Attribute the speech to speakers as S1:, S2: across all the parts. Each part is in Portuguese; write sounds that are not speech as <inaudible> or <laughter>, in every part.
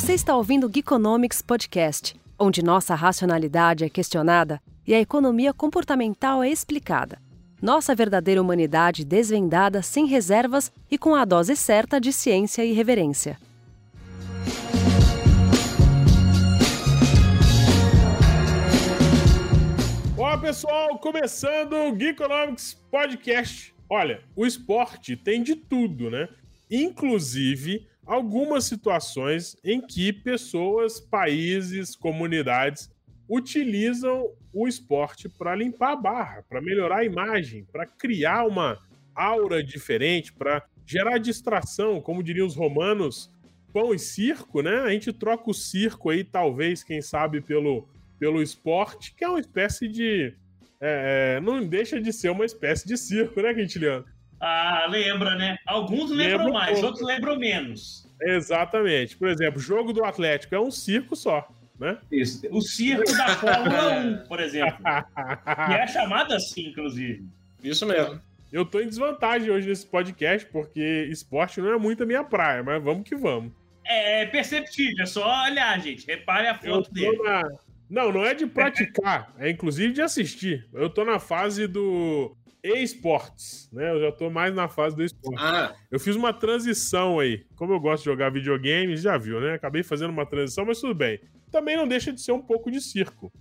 S1: Você está ouvindo o Geekonomics Podcast, onde nossa racionalidade é questionada e a economia comportamental é explicada. Nossa verdadeira humanidade desvendada sem reservas e com a dose certa de ciência e reverência.
S2: Olá pessoal, começando o Geekonomics Podcast. Olha, o esporte tem de tudo, né? Inclusive algumas situações em que pessoas, países, comunidades utilizam o esporte para limpar a barra, para melhorar a imagem, para criar uma aura diferente, para gerar distração, como diriam os romanos, pão e circo, né? A gente troca o circo aí, talvez, quem sabe, pelo, pelo esporte, que é uma espécie de. É, é não deixa de ser uma espécie de circo, né, Quintiliano?
S3: Ah, lembra, né? Alguns lembram mais, pouco. outros lembram menos.
S2: Exatamente. Por exemplo, o jogo do Atlético é um circo só, né?
S3: Isso. O circo da Fórmula 1, por exemplo. que <laughs> é chamado assim, inclusive.
S4: Isso mesmo.
S2: Eu tô em desvantagem hoje nesse podcast, porque esporte não é muito a minha praia, mas vamos que vamos.
S3: É perceptível, é só olhar, gente. Repare a foto dele.
S2: Na... Não, não é de praticar, é inclusive de assistir. Eu tô na fase do esportes, né? Eu já tô mais na fase do esporte. Ah. Eu fiz uma transição aí. Como eu gosto de jogar videogames, já viu, né? Acabei fazendo uma transição, mas tudo bem. Também não deixa de ser um pouco de circo.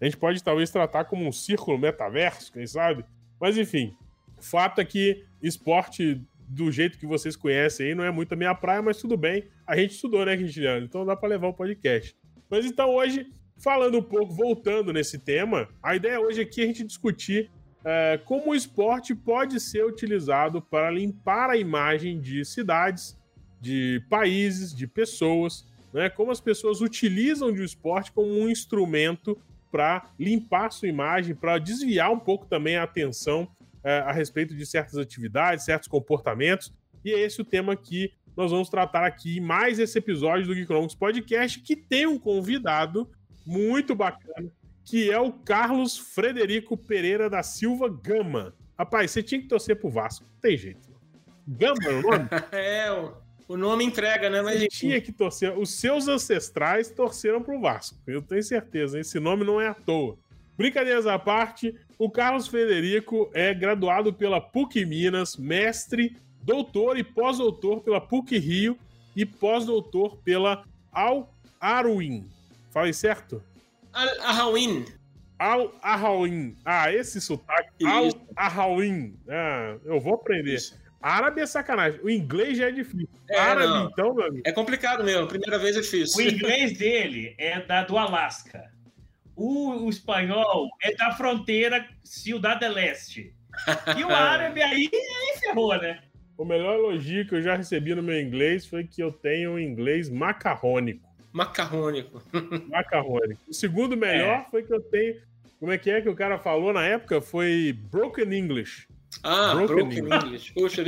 S2: A gente pode talvez tratar como um círculo metaverso, quem sabe? Mas enfim, fato é que esporte do jeito que vocês conhecem aí não é muito a minha praia, mas tudo bem. A gente estudou, né, Cristiano? Então dá para levar o podcast. Mas então hoje, falando um pouco, voltando nesse tema, a ideia hoje aqui é a gente discutir é, como o esporte pode ser utilizado para limpar a imagem de cidades, de países, de pessoas, né? como as pessoas utilizam o esporte como um instrumento para limpar sua imagem, para desviar um pouco também a atenção é, a respeito de certas atividades, certos comportamentos. E é esse o tema que nós vamos tratar aqui mais esse episódio do Geekonomics Podcast, que tem um convidado muito bacana, que é o Carlos Frederico Pereira da Silva Gama. Rapaz, você tinha que torcer pro Vasco, não tem jeito. Gama é o nome? <laughs>
S4: é, o nome entrega, né?
S2: Mas você tinha que torcer. Os seus ancestrais torceram pro Vasco, eu tenho certeza. Esse nome não é à toa. Brincadeiras à parte, o Carlos Frederico é graduado pela PUC Minas, mestre, doutor e pós-doutor pela PUC Rio e pós-doutor pela Al Aruin. Falei certo?
S4: Al-Ahawin.
S2: Al-Ahawin. Ah, esse sotaque. Al-Ahawin. Ah, eu vou aprender. Isso. Árabe é sacanagem. O inglês já é difícil. É, Árabe, não. então, meu amigo.
S4: É complicado mesmo. Primeira vez é difícil.
S3: O inglês dele é da, do Alasca. O, o espanhol é da fronteira Ciudad Leste. E o <laughs> árabe aí, aí ferrou, né?
S2: O melhor elogio que eu já recebi no meu inglês foi que eu tenho um inglês macarrônico.
S4: Macarrônico. <laughs>
S2: Macarrônico. O segundo melhor é. foi que eu tenho. Como é que é que o cara falou na época? Foi Broken English.
S4: Ah, Broken, broken English. English. Puxa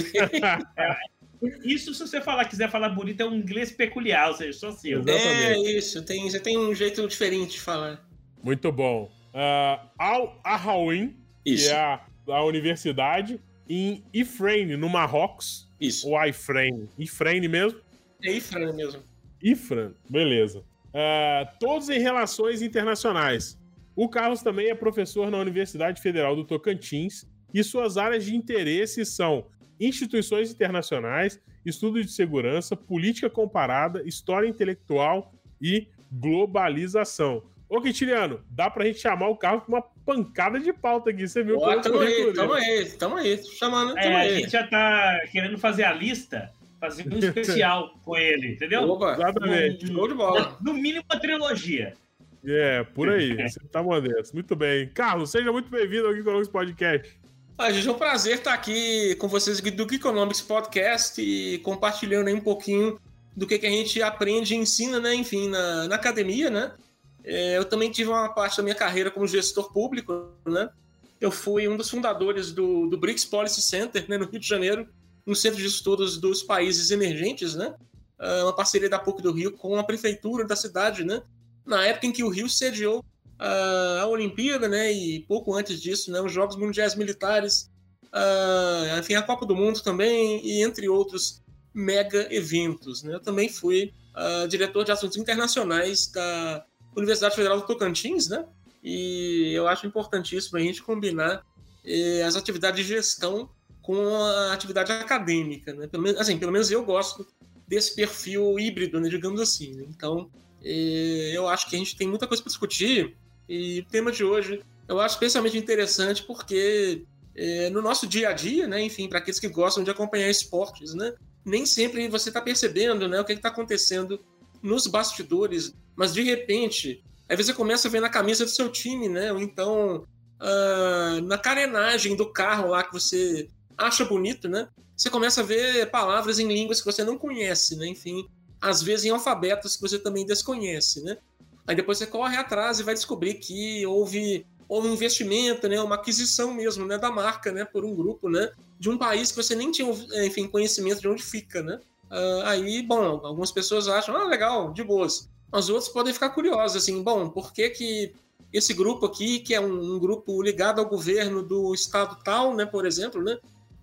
S3: é. <laughs> Isso, se você falar, quiser falar bonito, é um inglês peculiar, ou seja, só seu.
S4: É isso, tem, você tem um jeito diferente de falar.
S2: Muito bom. Uh, Al Ahawin, que é a, a universidade, em Ifrane, no Marrocos.
S4: Isso.
S2: O Ifrane. Ifrane mesmo?
S4: É Ifrane mesmo.
S2: Ifran, beleza. Uh, todos em relações internacionais. O Carlos também é professor na Universidade Federal do Tocantins e suas áreas de interesse são instituições internacionais, estudo de segurança, política comparada, história intelectual e globalização. Ô, Quintiliano, dá pra gente chamar o Carlos com uma pancada de pauta aqui, você viu?
S4: Boa, tamo aí, tamo aí, tamo aí, chamando, tamo é,
S3: aí. A gente já tá querendo fazer a lista fazer um especial <laughs> com ele, entendeu?
S2: Opa, exatamente.
S3: Show de bola. No mínimo uma trilogia.
S2: É, por aí. Você tá modesto. Muito bem. Carlos, seja muito bem-vindo ao Geekonomics Podcast.
S4: Ah, gente, é um prazer estar aqui com vocês do Geekonomics Podcast e compartilhando aí um pouquinho do que, que a gente aprende e ensina, né? Enfim, na, na academia, né? É, eu também tive uma parte da minha carreira como gestor público, né? Eu fui um dos fundadores do, do BRICS Policy Center, né, no Rio de Janeiro, no Centro de Estudos dos Países Emergentes, né? É uma parceria da PUC do Rio com a prefeitura da cidade, né? Na época em que o Rio sediou a Olimpíada, né? E pouco antes disso, né? Os Jogos Mundiais Militares, enfim, a Copa do Mundo também, e entre outros mega eventos. Né? Eu também fui diretor de assuntos internacionais da Universidade Federal do Tocantins, né? E eu acho importantíssimo a gente combinar eh, as atividades de gestão com a atividade acadêmica, né? Pelo menos, assim, pelo menos eu gosto desse perfil híbrido, né, digamos assim. Né? Então, eh, eu acho que a gente tem muita coisa para discutir e o tema de hoje eu acho especialmente interessante porque eh, no nosso dia a dia, né, enfim, para aqueles que gostam de acompanhar esportes, né, nem sempre você está percebendo né, o que está acontecendo nos bastidores, mas de repente, aí você começa a ver na camisa do seu time, né, ou então uh, na carenagem do carro lá que você acha bonito, né, você começa a ver palavras em línguas que você não conhece, né? Enfim, às vezes em alfabetos que você também desconhece, né? Aí depois você corre atrás e vai descobrir que houve, houve um investimento, né? Uma aquisição mesmo, né? Da marca, né? Por um grupo, né? De um país que você nem tinha, enfim, conhecimento de onde fica, né? Uh, aí, bom, algumas pessoas acham, ah, legal, de boas. Mas outros podem ficar curiosos, assim, bom, por que que esse grupo aqui, que é um, um grupo ligado ao governo do estado tal, né, por exemplo, né,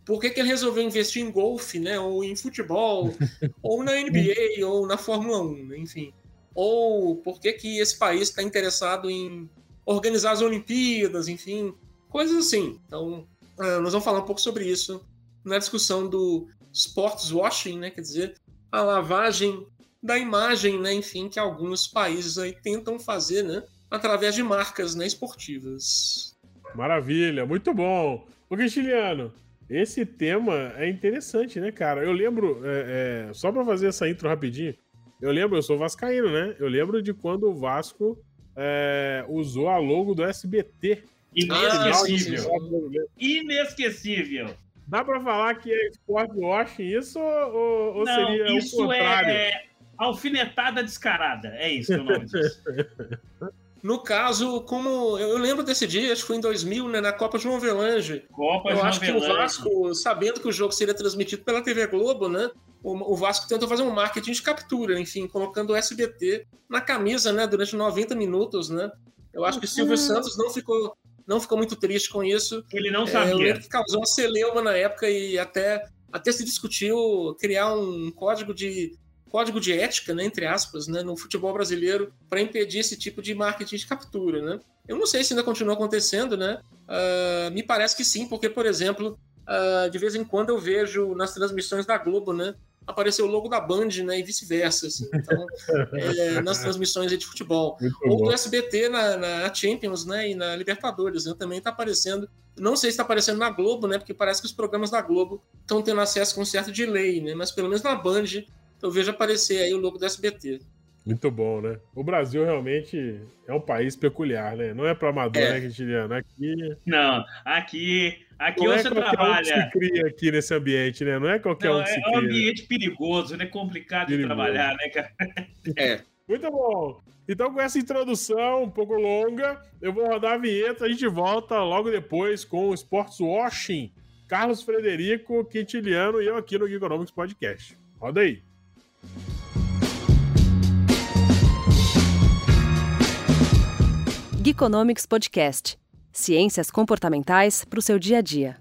S4: por que, que ele resolveu investir em golfe, né? Ou em futebol, <laughs> ou na NBA, ou na Fórmula 1, né? enfim. Ou por que, que esse país está interessado em organizar as Olimpíadas, enfim, coisas assim. Então, ah, nós vamos falar um pouco sobre isso na discussão do sports washing, né? Quer dizer, a lavagem da imagem, né? Enfim, que alguns países aí tentam fazer, né? Através de marcas né, esportivas.
S2: Maravilha, muito bom. O Guixiliano, esse tema é interessante, né, cara? Eu lembro, é, é, só para fazer essa intro rapidinho, eu lembro, eu sou vascaíno, né? Eu lembro de quando o Vasco é, usou a logo do SBT.
S3: Inesquecível. Inesquecível.
S2: Dá para falar que é sport washing isso ou, ou Não, seria
S3: isso o contrário? É alfinetada descarada. É isso que é o nome disso. <laughs>
S4: No caso, como eu lembro desse dia, acho que foi em 2000, né, na Copa João Avelange.
S3: Copa
S4: eu
S3: João
S4: acho Avelange. que o Vasco, sabendo que o jogo seria transmitido pela TV Globo, né, o, Vasco tentou fazer um marketing de captura, enfim, colocando o SBT na camisa, né, durante 90 minutos, né. Eu acho que Silvio Santos não ficou não ficou muito triste com isso.
S3: Ele não sabia. É, eu lembro
S4: que causou uma celeuma na época e até até se discutiu criar um código de código de ética, né, entre aspas, né, no futebol brasileiro para impedir esse tipo de marketing de captura, né? Eu não sei se ainda continua acontecendo, né? Uh, me parece que sim, porque, por exemplo, uh, de vez em quando eu vejo nas transmissões da Globo, né, aparecer o logo da Band, né, e vice-versa, assim. Então, <laughs> é, nas transmissões de futebol. Muito Ou bom. do SBT na, na, Champions, né, e na Libertadores, né, também está aparecendo. Não sei se está aparecendo na Globo, né, porque parece que os programas da Globo estão tendo acesso com um certo delay, né, mas pelo menos na Band eu vejo aparecer aí o logo do SBT.
S2: Muito bom, né? O Brasil realmente é um país peculiar, né? Não é para amador, é. né, Quintiliano? Aqui.
S3: Não, aqui, aqui não é você é trabalha. Um
S2: se cria aqui nesse ambiente, né? Não é qualquer não, um que se
S3: cria. É um ambiente perigoso, né? Complicado perigoso. de trabalhar, né, cara?
S4: É.
S2: Muito bom. Então, com essa introdução um pouco longa, eu vou rodar a vinheta. A gente volta logo depois com o Sports Washing. Carlos Frederico, Quintiliano e eu aqui no Geekonomics Podcast. Roda aí.
S1: Geekonomics Podcast. Ciências comportamentais para o seu dia a dia.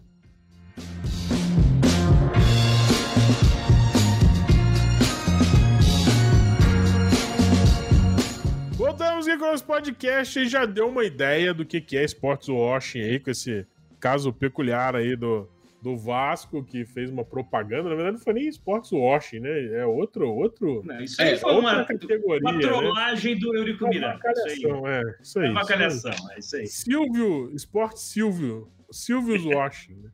S2: Voltamos aqui com podcast e já deu uma ideia do que é sports washing aí, com esse caso peculiar aí do, do Vasco, que fez uma propaganda. Na verdade, não foi nem Sports Washing, né? É outro. outro
S3: não, isso aí é, foi uma, categoria, uma né? trollagem né? do Eurico Miranda. Isso
S2: aí. É, isso aí. É
S3: uma calhação, é isso aí.
S2: Silvio, Sport Silvio. Silvio <laughs> Washing, né?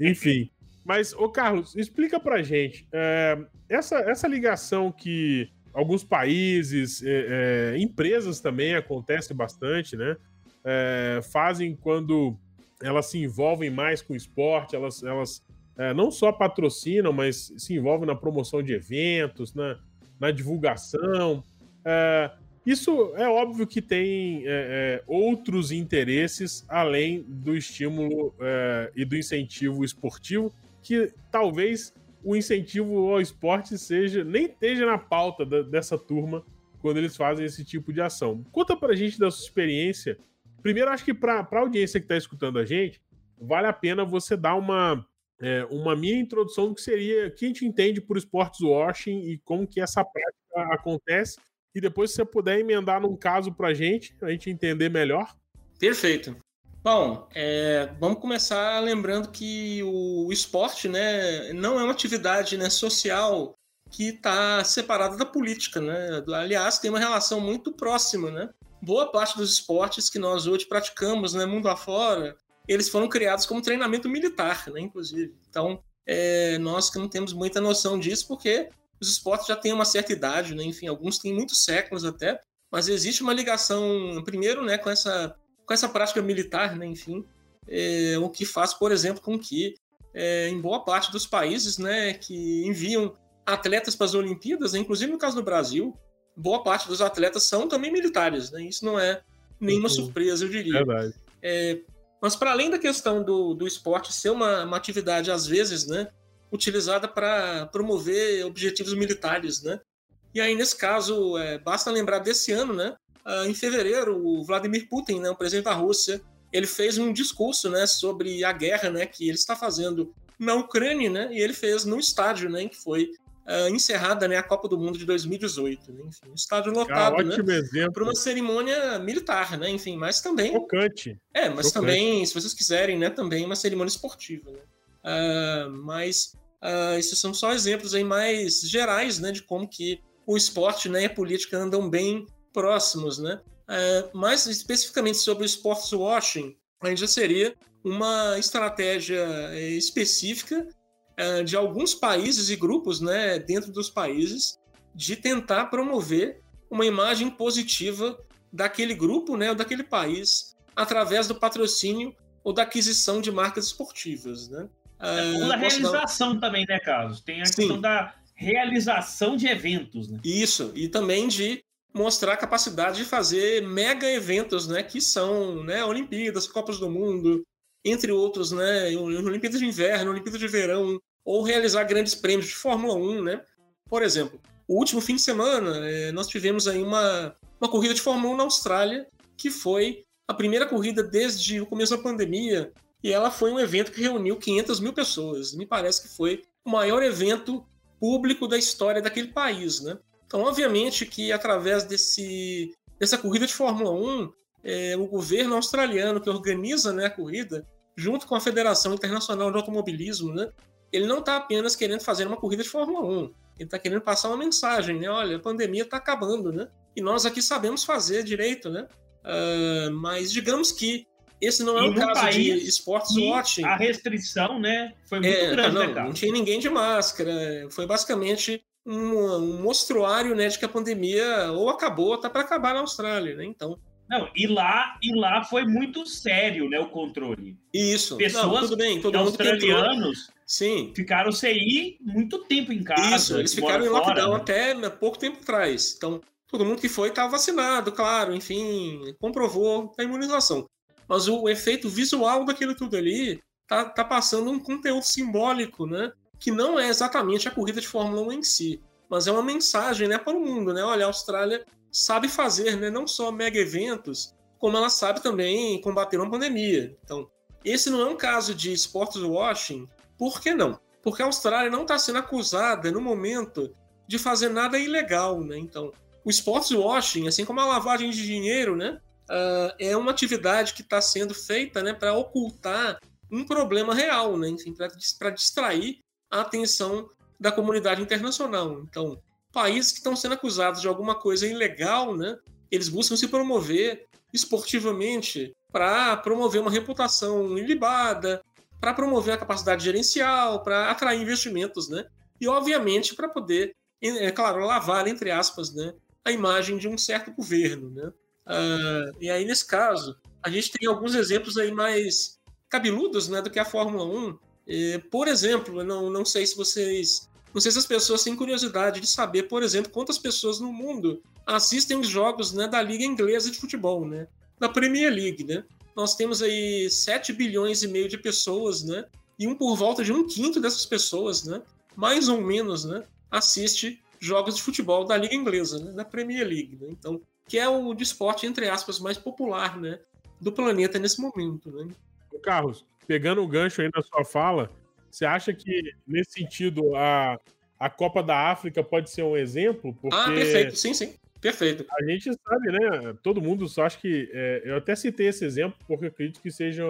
S2: Enfim. Mas, ô Carlos, explica pra gente. É, essa, essa ligação que alguns países, é, é empresas também acontece bastante, né? É, fazem quando elas se envolvem mais com o esporte, elas, elas é, não só patrocinam, mas se envolvem na promoção de eventos, na, na divulgação. É, isso é óbvio que tem é, é outros interesses além do estímulo é, e do incentivo esportivo, que talvez o incentivo ao esporte seja nem esteja na pauta da, dessa turma quando eles fazem esse tipo de ação. Conta pra gente da sua experiência Primeiro, acho que para a audiência que está escutando a gente, vale a pena você dar uma, é, uma minha introdução do que seria, que a gente entende por esportes washing e como que essa prática acontece. E depois, se você puder emendar num caso para a gente, a gente entender melhor.
S4: Perfeito. Bom, é, vamos começar lembrando que o esporte né, não é uma atividade né, social que está separada da política. Né? Aliás, tem uma relação muito próxima. Né? Boa parte dos esportes que nós hoje praticamos, né, mundo afora, eles foram criados como treinamento militar, né, inclusive. Então, é, nós que não temos muita noção disso, porque os esportes já têm uma certa idade, né? enfim, alguns têm muitos séculos até, mas existe uma ligação, primeiro, né, com essa com essa prática militar, né, enfim, é, o que faz, por exemplo, com que é, em boa parte dos países né, que enviam atletas para as Olimpíadas, né, inclusive no caso do Brasil, boa parte dos atletas são também militares. Né, isso não é nenhuma uhum. surpresa, eu diria. Verdade. É, mas para além da questão do, do esporte ser uma, uma atividade, às vezes, né, utilizada para promover objetivos militares, né? E aí, nesse caso, é, basta lembrar desse ano, né? uh, em fevereiro, o Vladimir Putin, né, o presidente da Rússia, ele fez um discurso né, sobre a guerra né, que ele está fazendo na Ucrânia, né, e ele fez no estádio né, em que foi uh, encerrada né, a Copa do Mundo de 2018. Né, enfim, um estádio lotado ah, né, para uma cerimônia militar, né, enfim, mas também...
S2: Focante.
S4: É, mas Focante. também, se vocês quiserem, né, também uma cerimônia esportiva. Né. Uh, mas uh, esses são só exemplos aí mais gerais né, de como que o esporte né, e a política andam bem próximos, né? É, mais especificamente sobre o sports washing, já seria uma estratégia é, específica de alguns países e grupos, né, dentro dos países, de tentar promover uma imagem positiva daquele grupo, né, ou daquele país, através do patrocínio ou da aquisição de marcas esportivas, né?
S3: É, ou da realização dar... também, né, Carlos? Tem a Sim. questão da realização de eventos, né?
S4: Isso, e também de mostrar a capacidade de fazer mega eventos, né, que são, né, Olimpíadas, Copas do Mundo, entre outros, né, Olimpíadas de Inverno, Olimpíadas de Verão, ou realizar grandes prêmios de Fórmula 1, né? Por exemplo, o último fim de semana, é, nós tivemos aí uma, uma corrida de Fórmula 1 na Austrália, que foi a primeira corrida desde o começo da pandemia, e ela foi um evento que reuniu 500 mil pessoas. Me parece que foi o maior evento público da história daquele país, né? Então, obviamente que através desse, dessa corrida de Fórmula 1, é, o governo australiano que organiza né, a corrida, junto com a Federação Internacional de Automobilismo, né, ele não está apenas querendo fazer uma corrida de Fórmula 1, ele está querendo passar uma mensagem, né? Olha, a pandemia está acabando, né? E nós aqui sabemos fazer direito, né? Uh, mas digamos que esse não é um caso de esportes watching.
S3: A restrição, né, foi muito é, grande,
S4: não,
S3: né,
S4: não tinha ninguém de máscara. Foi basicamente um, um mostruário né, de que a pandemia ou acabou ou está para acabar na Austrália, né? Então.
S3: Não, e lá, e lá foi muito sério, né, o controle.
S4: Isso.
S3: Pessoas Não, tudo bem, todo australianos
S4: Sim.
S3: ficaram sem ir muito tempo em casa.
S4: Isso, eles ficaram em lockdown fora, até né, pouco tempo atrás. Então, todo mundo que foi estava vacinado, claro, enfim, comprovou a imunização. Mas o efeito visual daquilo tudo ali tá, tá passando um conteúdo simbólico, né? que não é exatamente a corrida de Fórmula 1 em si, mas é uma mensagem né, para o mundo. Né? Olha, a Austrália sabe fazer né, não só mega eventos, como ela sabe também combater uma pandemia. Então, esse não é um caso de sports washing. Por que não? Porque a Austrália não está sendo acusada no momento de fazer nada ilegal. Né? Então, o sports washing, assim como a lavagem de dinheiro, né, uh, é uma atividade que está sendo feita né, para ocultar um problema real, né? para distrair a atenção da comunidade internacional. Então, países que estão sendo acusados de alguma coisa ilegal, né, eles buscam se promover esportivamente para promover uma reputação ilibada, para promover a capacidade gerencial, para atrair investimentos, né? E, obviamente, para poder, é claro, lavar, entre aspas, né, a imagem de um certo governo, né? Uh, e aí, nesse caso, a gente tem alguns exemplos aí mais cabeludos né, do que a Fórmula 1, por exemplo, não, não sei se vocês. Não sei se as pessoas têm curiosidade de saber, por exemplo, quantas pessoas no mundo assistem os jogos né, da Liga Inglesa de Futebol, né? Da Premier League, né? Nós temos aí 7 bilhões e meio de pessoas, né? E um por volta de um quinto dessas pessoas, né? Mais ou menos, né? Assiste jogos de futebol da Liga Inglesa, né? Da Premier League, né? Então, que é o esporte, entre aspas, mais popular, né? Do planeta nesse momento, né?
S2: Carlos, pegando o gancho aí na sua fala, Você acha que, nesse sentido, a, a Copa da África pode ser um exemplo?
S4: Porque ah, perfeito, sim, sim. Perfeito.
S2: A gente sabe, né? Todo mundo só acha que. É, eu até citei esse exemplo porque eu acredito que seja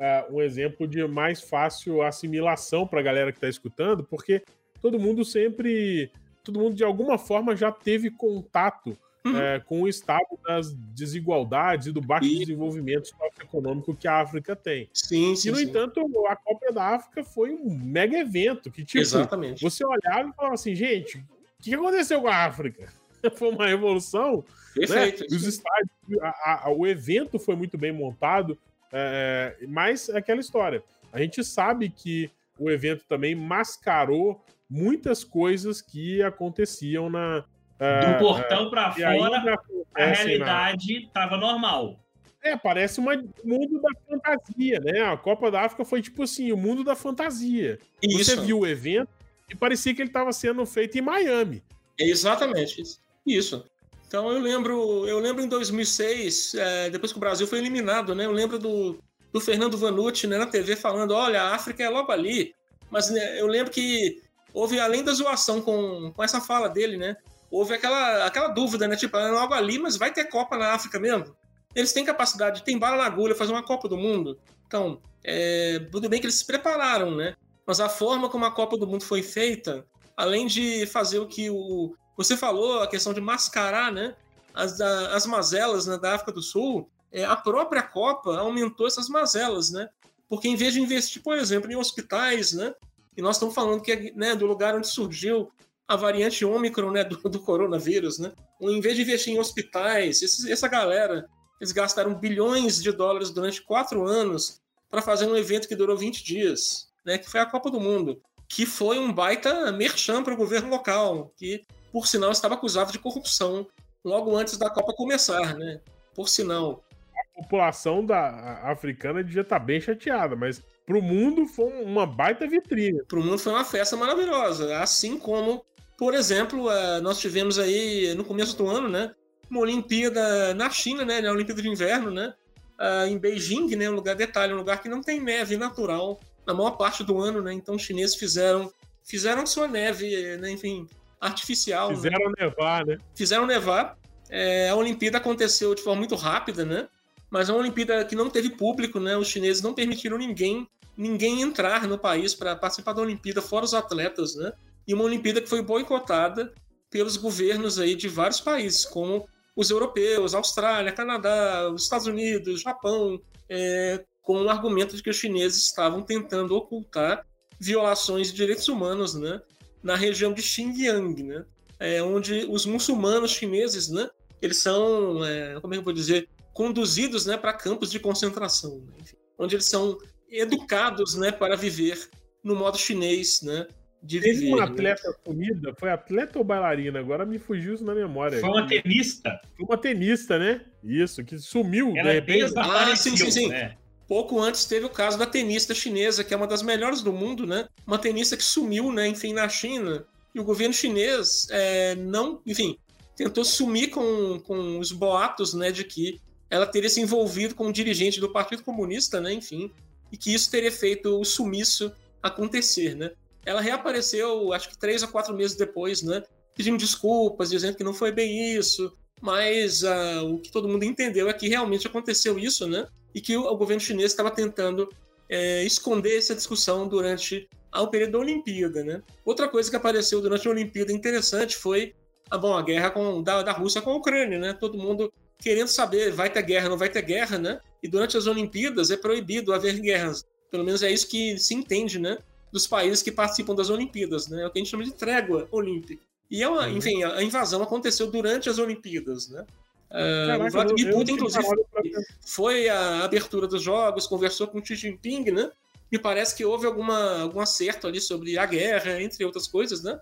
S2: é, um exemplo de mais fácil assimilação para a galera que está escutando, porque todo mundo sempre. Todo mundo, de alguma forma, já teve contato uhum. é, com o estado das desigualdades e do baixo e... desenvolvimento socioeconômico que a África tem.
S4: Sim, sim.
S2: E, no
S4: sim.
S2: entanto, a Copa da África foi um mega evento que, tipo,
S4: Exatamente.
S2: você olhava e falava assim, gente, o que aconteceu com a África? <laughs> foi uma revolução. Né? Perfeito. Né? Os estádios, a, a, o evento foi muito bem montado, é, mas é aquela história. A gente sabe que o evento também mascarou muitas coisas que aconteciam na.
S3: É, Do portão é, para fora, a realidade estava normal.
S2: É, parece um mundo da fantasia, né? A Copa da África foi tipo assim, o mundo da fantasia. Isso. Você viu o evento e parecia que ele estava sendo feito em Miami.
S4: Exatamente isso. Isso. Então eu lembro, eu lembro em 2006, é, depois que o Brasil foi eliminado, né? Eu lembro do, do Fernando Vanucci né, na TV falando, olha, a África é logo ali. Mas né, eu lembro que houve, além da zoação com, com essa fala dele, né? Houve aquela, aquela dúvida, né? Tipo, é logo ali, mas vai ter Copa na África mesmo? Eles têm capacidade, tem bala na agulha, fazer uma Copa do Mundo. Então, é, tudo bem que eles se prepararam, né? Mas a forma como a Copa do Mundo foi feita, além de fazer o que o, você falou a questão de mascarar né, as, as mazelas né, da África do Sul. É, a própria Copa aumentou essas mazelas, né? Porque em vez de investir, por exemplo, em hospitais, né? E nós estamos falando que é né, do lugar onde surgiu a variante Ômicron né, do, do coronavírus, né? Em vez de investir em hospitais, esses, essa galera, eles gastaram bilhões de dólares durante quatro anos para fazer um evento que durou 20 dias, né? Que foi a Copa do Mundo, que foi um baita merchan para o governo local, que por sinal estava acusado de corrupção logo antes da Copa começar, né? Por sinal.
S2: A população da africana devia estar tá bem chateada, mas para o mundo foi uma baita vitrine.
S4: Para o mundo foi uma festa maravilhosa, assim como, por exemplo, eh, nós tivemos aí no começo do ano, né? Uma Olimpíada na China, né? A Olimpíada de Inverno, né? Ah, em Beijing, né? Um lugar detalhe, um lugar que não tem neve natural na maior parte do ano, né? Então os chineses fizeram fizeram sua neve, né? enfim, artificial.
S2: Né? Fizeram né? nevar, né?
S4: Fizeram nevar. É, a Olimpíada aconteceu de forma muito rápida, né? Mas é uma Olimpíada que não teve público, né? Os chineses não permitiram ninguém ninguém entrar no país para participar da Olimpíada, fora os atletas, né? E uma Olimpíada que foi boicotada pelos governos aí de vários países, como os europeus, Austrália, Canadá, os Estados Unidos, Japão, é, com o argumento de que os chineses estavam tentando ocultar violações de direitos humanos, né? na região de Xinjiang, né? É, onde os muçulmanos chineses, né? Eles são, é, como é que eu vou dizer, conduzidos, né, para campos de concentração, né? Enfim, onde eles são educados, né, para viver no modo chinês, né?
S2: De Teve uma né? atleta né? sumida, foi atleta ou bailarina? Agora me fugiu isso na memória.
S3: Foi uma tenista.
S2: Foi uma tenista, né? Isso, que sumiu
S3: Ela de repente. Ah, sim, sim, sim.
S4: Né? Pouco antes teve o caso da tenista chinesa, que é uma das melhores do mundo, né? Uma tenista que sumiu, né? Enfim, na China. E o governo chinês é, não, enfim, tentou sumir com, com os boatos, né? De que ela teria se envolvido com um dirigente do Partido Comunista, né? Enfim, e que isso teria feito o sumiço acontecer, né? Ela reapareceu, acho que três a quatro meses depois, né? Pedindo desculpas, dizendo que não foi bem isso, mas uh, o que todo mundo entendeu é que realmente aconteceu isso, né? e que o, governo chinês estava tentando é, esconder essa discussão durante o período da Olimpíada. Né? Outra coisa que apareceu durante a Olimpíada interessante foi a, bom, a guerra com, da, da Rússia com a Ucrânia. Né? Todo mundo querendo saber vai ter guerra, não vai ter guerra, né? E durante as Olimpíadas é proibido haver guerras. Pelo menos é isso que se entende, né? Dos países que participam das Olimpíadas, né? É o que a gente chama de trégua olímpica. E, é uma, uhum. enfim, a invasão aconteceu durante as Olimpíadas, né? Uh, o Vladimir Putin, inclusive, foi a abertura dos jogos, conversou com o Xi Jinping, né? Me parece que houve alguma, algum acerto ali sobre a guerra, entre outras coisas, né?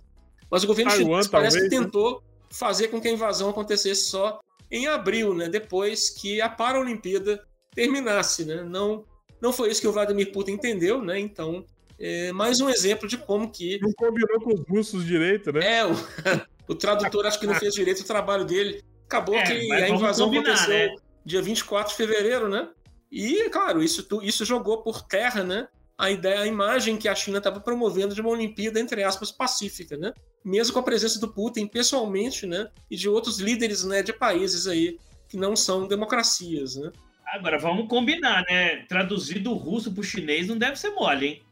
S4: Mas o governo Taiwan, chinês parece talvez, que né? tentou né? fazer com que a invasão acontecesse só em abril, né? Depois que a Paralimpíada terminasse, né? Não, não foi isso que o Vladimir Putin entendeu, né? Então, é mais um exemplo de como que...
S2: Não combinou com os russos direito, né?
S4: É, o, <laughs> o tradutor acho que não fez direito o trabalho dele. Acabou é, que a invasão combinar, aconteceu né? dia 24 de fevereiro, né? E, claro, isso, isso jogou por terra, né? a ideia, a imagem que a China estava promovendo de uma Olimpíada, entre aspas, pacífica, né? Mesmo com a presença do Putin pessoalmente, né? E de outros líderes né, de países aí que não são democracias, né?
S3: Agora, vamos combinar, né? Traduzir do russo para o chinês não deve ser mole, hein?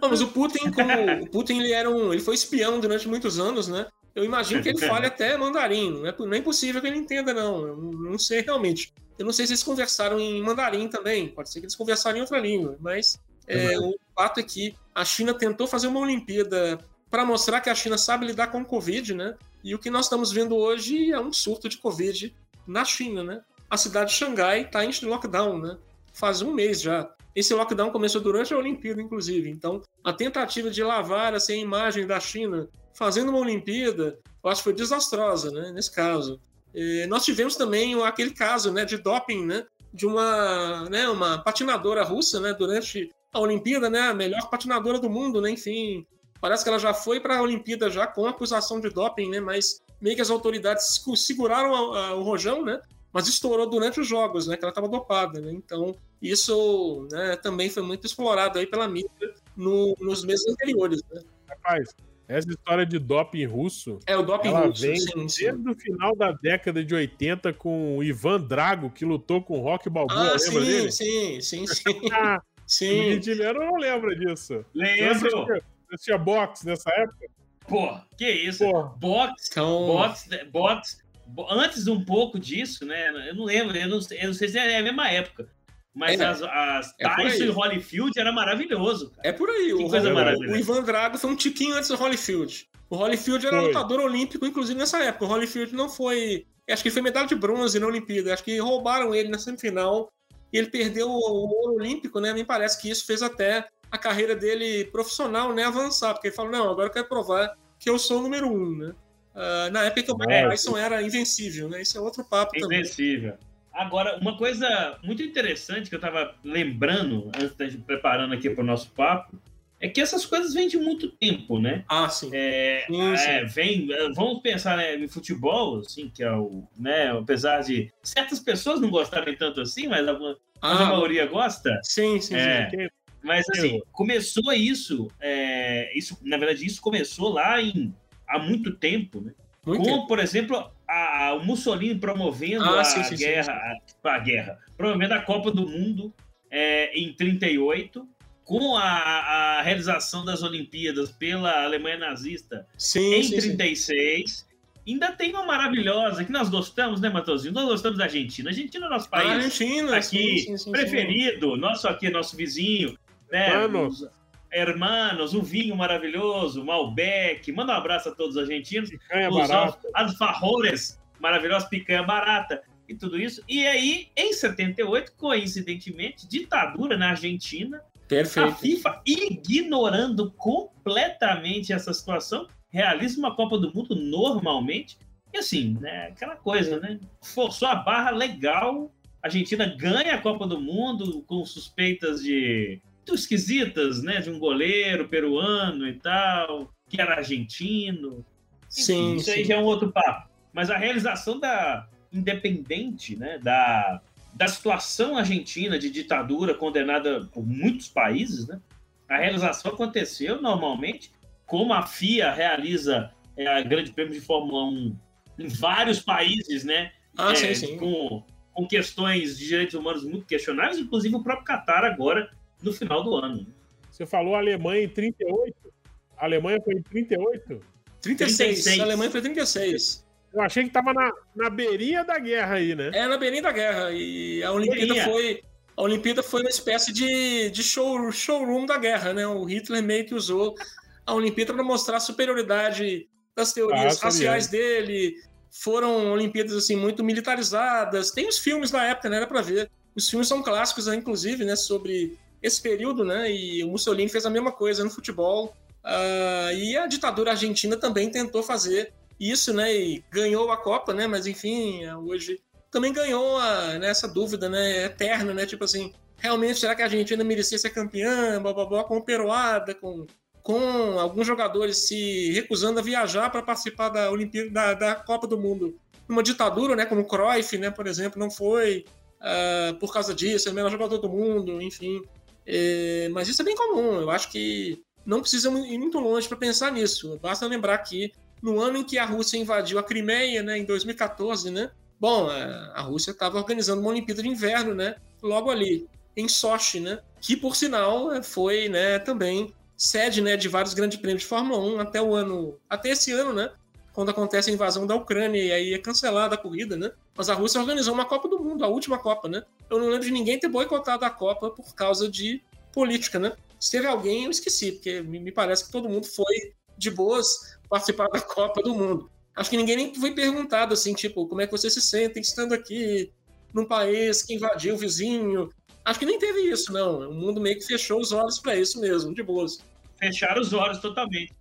S4: Não, mas o Putin, como o Putin ele era um, ele foi espião durante muitos anos, né? Eu imagino que ele fale até mandarim. Não é, não é impossível que ele entenda, não. Eu não sei realmente. Eu não sei se eles conversaram em mandarim também. Pode ser que eles conversaram em outra língua. Mas é, o fato é que a China tentou fazer uma Olimpíada para mostrar que a China sabe lidar com o Covid, né? E o que nós estamos vendo hoje é um surto de Covid na China, né? A cidade de Xangai está em lockdown, né? Faz um mês já. Esse lockdown começou durante a Olimpíada, inclusive. Então, a tentativa de lavar assim, a imagem da China fazendo uma Olimpíada, eu acho que foi desastrosa, né? Nesse caso. E nós tivemos também aquele caso, né, de doping, né? De uma, né, uma patinadora russa, né? Durante a Olimpíada, né? A melhor patinadora do mundo, né? Enfim, parece que ela já foi para a Olimpíada já com acusação de doping, né? Mas meio que as autoridades seguraram o rojão, né? Mas estourou durante os jogos, né? Que ela estava dopada, né? Então, isso né, também foi muito explorado aí pela mídia no, nos meses anteriores, né?
S2: Rapaz, essa história de doping russo.
S4: É, o doping
S2: ela
S4: russo.
S2: Vem sim, sim. desde o final da década de 80 com o Ivan Drago, que lutou com o Rock Balboa. Ah, lembra
S4: sim,
S2: dele?
S4: sim, sim, sim. <laughs>
S2: sim. O não lembra disso.
S3: Lembro.
S2: Você assistia boxe nessa época?
S3: Pô, que isso? Pô. Boxe, então... boxe, boxe. Antes um pouco disso, né? Eu não lembro, eu não, eu não sei se é a mesma época. Mas é, as, as é Tyson e Holyfield era maravilhoso. Cara.
S4: É por aí.
S3: Que o, coisa maravilhosa.
S4: O Ivan Drago foi um tiquinho antes do Holyfield. O Holyfield era foi. lutador olímpico, inclusive nessa época. O Holyfield não foi. Acho que foi medalha de bronze na Olimpíada. Acho que roubaram ele na semifinal e ele perdeu o ouro olímpico, né? Me parece que isso fez até a carreira dele profissional né, avançar, porque ele falou: não, agora eu quero provar que eu sou o número um, né? Uh, na época o Mike Tyson era invencível, né? Isso é outro papo
S3: invencível.
S4: também.
S3: Invencível. Agora, uma coisa muito interessante que eu estava lembrando, antes de preparando aqui para o nosso papo, é que essas coisas vêm de muito tempo, né?
S4: Ah, sim.
S3: É, sim, sim. É, vem, vamos pensar né, em futebol, assim, que é o, né, apesar de certas pessoas não gostarem tanto assim, mas a, ah, a maioria gosta.
S4: Sim, sim,
S3: é, sim. Mas assim, começou isso, é, isso, na verdade, isso começou lá em, há muito tempo, né? Muito Com, tempo. por exemplo, a, o Mussolini promovendo ah, a, sim, sim, guerra, sim, a, a, guerra, promovendo a Copa do Mundo é, em 38, com a, a, realização das Olimpíadas pela Alemanha nazista em 36. Ainda tem uma maravilhosa que nós gostamos, né, Matosinho? Nós gostamos da Argentina. A Argentina é nosso país
S4: Argentina,
S3: aqui preferido, nosso aqui, nosso vizinho, né? Vamos hermanos, um vinho maravilhoso, Malbec. Manda um abraço a todos os argentinos.
S2: Picanha os barata.
S3: Alfajores, maravilhosa picanha barata e tudo isso. E aí, em 78, coincidentemente, ditadura na Argentina.
S4: Perfeito. A
S3: FIFA, ignorando completamente essa situação, realiza uma Copa do Mundo normalmente. E assim, né, aquela coisa, né? Forçou a barra legal. A Argentina ganha a Copa do Mundo com suspeitas de muito esquisitas, né? De um goleiro peruano e tal, que era argentino.
S4: Sim,
S3: isso
S4: sim.
S3: aí já é um outro papo. Mas a realização da independente, né? Da, da situação argentina de ditadura condenada por muitos países, né? A realização aconteceu normalmente, como a FIA realiza é, a Grande Prêmio de Fórmula 1 em vários países, né?
S4: Ah,
S3: é,
S4: sim, sim.
S3: Com, com questões de direitos humanos muito questionáveis, inclusive o próprio Qatar agora no final do ano.
S2: Você falou Alemanha em 38? A Alemanha foi em 38?
S4: 36. 36. A Alemanha foi 36.
S2: Eu achei que tava na, na beirinha da guerra aí, né?
S4: É, na beirinha da guerra. E a Olimpíada beirinha. foi. A Olimpíada foi uma espécie de, de show, showroom da guerra, né? O Hitler meio que usou a Olimpíada para mostrar a superioridade das teorias ah, raciais dele. Foram Olimpíadas assim muito militarizadas. Tem os filmes da época, né? Era para ver. Os filmes são clássicos, né? inclusive, né? Sobre esse período, né? E o Mussolini fez a mesma coisa no futebol. Uh, e a ditadura argentina também tentou fazer isso, né? E ganhou a Copa, né? Mas enfim, hoje também ganhou a, né, essa dúvida, né? Eterna, né? Tipo assim, realmente será que a Argentina merecia ser campeã? Blá, blá, blá, com o Peroada, com, com alguns jogadores se recusando a viajar para participar da Olimpíada, da, da Copa do Mundo. Uma ditadura, né? Como Cruyff, né? Por exemplo, não foi uh, por causa disso, é o melhor jogador do mundo, enfim. É, mas isso é bem comum. Eu acho que não precisa ir muito longe para pensar nisso. Basta lembrar que no ano em que a Rússia invadiu a Crimeia, né, em 2014, né, bom, a Rússia estava organizando uma Olimpíada de Inverno, né, logo ali em Sochi, né, que por sinal foi, né, também sede, né, de vários grandes prêmios de Fórmula 1 até o ano, até esse ano, né, quando acontece a invasão da Ucrânia e aí é cancelada a corrida, né? Mas a Rússia organizou uma Copa do Mundo, a última Copa, né? Eu não lembro de ninguém ter boicotado a Copa por causa de política, né? Se teve alguém, eu esqueci, porque me parece que todo mundo foi de boas participar da Copa do Mundo. Acho que ninguém nem foi perguntado assim, tipo, como é que você se sente estando aqui num país que invadiu o vizinho. Acho que nem teve isso, não. O mundo meio que fechou os olhos para isso mesmo, de boas.
S3: Fecharam os olhos totalmente.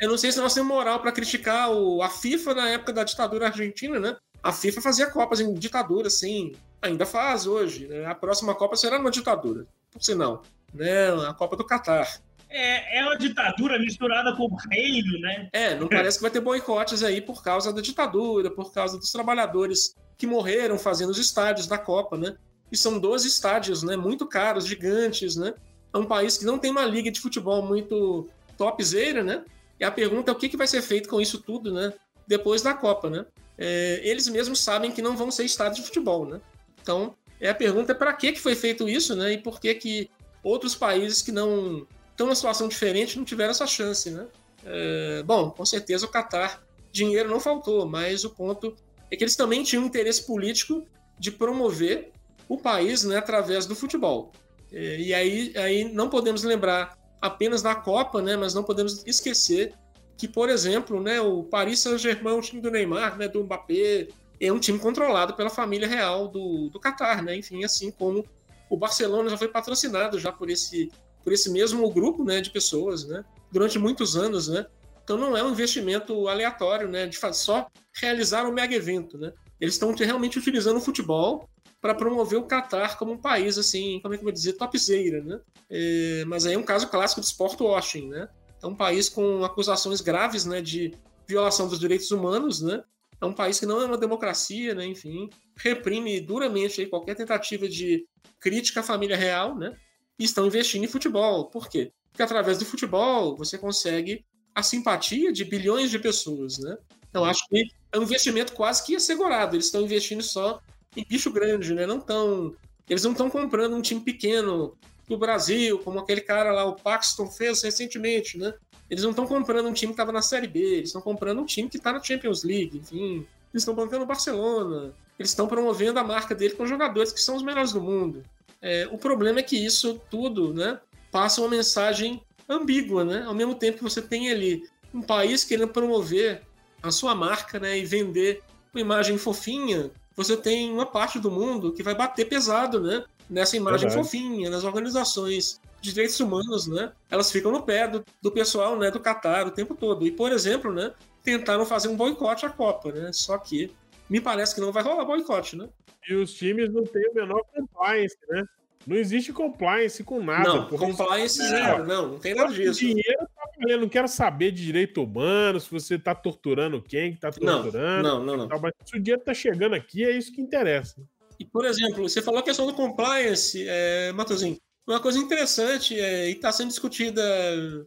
S4: Eu não sei se nós temos moral para criticar o, a FIFA na época da ditadura argentina, né? A FIFA fazia Copas em ditadura, assim, ainda faz hoje. Né? A próxima Copa será numa ditadura, por sinal. Né? A Copa do Catar.
S3: É, é uma ditadura misturada com reino, né?
S4: É, não <laughs> parece que vai ter boicotes aí por causa da ditadura, por causa dos trabalhadores que morreram fazendo os estádios da Copa, né? E são 12 estádios, né? Muito caros, gigantes, né? É um país que não tem uma liga de futebol muito topzera, né? E a pergunta é o que, vai ser feito com isso tudo, né? Depois da Copa, né? É, eles mesmos sabem que não vão ser estádios de futebol, né? Então, é a pergunta é para que, foi feito isso, né? E por que que outros países que não estão numa situação diferente não tiveram essa chance, né? É, bom, com certeza o Qatar dinheiro não faltou, mas o ponto é que eles também tinham um interesse político de promover o país né, através do futebol. É, e aí, aí não podemos lembrar apenas da Copa, né, mas não podemos esquecer que, por exemplo, né, o Paris Saint-Germain, o time do Neymar, né, do Mbappé, é um time controlado pela família real do, do Qatar, né? Enfim, assim como o Barcelona já foi patrocinado já por esse por esse mesmo grupo né, de pessoas né, durante muitos anos. Né? Então não é um investimento aleatório né, de só realizar um mega evento. Né? Eles estão realmente utilizando o futebol para promover o Catar como um país, assim, como é que eu vou dizer, topzeira, né? É, mas aí é um caso clássico de sport washing, né? É um país com acusações graves, né, de violação dos direitos humanos, né? É um país que não é uma democracia, né? Enfim, reprime duramente aí, qualquer tentativa de crítica à família real, né? e estão investindo em futebol. Por quê? Porque através do futebol você consegue a simpatia de bilhões de pessoas, né? Então acho que é um investimento quase que assegurado. Eles estão investindo só em bicho grande, né? Não tão, eles não estão comprando um time pequeno do Brasil, como aquele cara lá, o Paxton fez recentemente, né? Eles não estão comprando um time que estava na Série B, eles estão comprando um time que está na Champions League, enfim. Eles estão bancando o Barcelona, eles estão promovendo a marca dele com jogadores que são os melhores do mundo. É, o problema é que isso tudo né, passa uma mensagem ambígua, né? Ao mesmo tempo que você tem ali um país querendo promover a sua marca né, e vender uma imagem fofinha, você tem uma parte do mundo que vai bater pesado né, nessa imagem Verdade. fofinha, nas organizações de direitos humanos, né? Elas ficam no pé do, do pessoal né, do Catar o tempo todo. E, por exemplo, né, tentaram fazer um boicote à Copa, né? Só que me parece que não vai rolar boicote, né?
S2: E os times não têm o menor compliance, né? Não existe compliance com nada.
S4: Não, compliance zero, não, não tem nada disso.
S2: Dinheiro tá valendo, não quero saber de direito humano, se você tá torturando quem que tá torturando.
S4: Não, não, não. não.
S2: Mas se o dinheiro tá chegando aqui, é isso que interessa.
S4: E, por exemplo, você falou a questão do compliance, é, Matosinho. Uma coisa interessante é, e está sendo discutida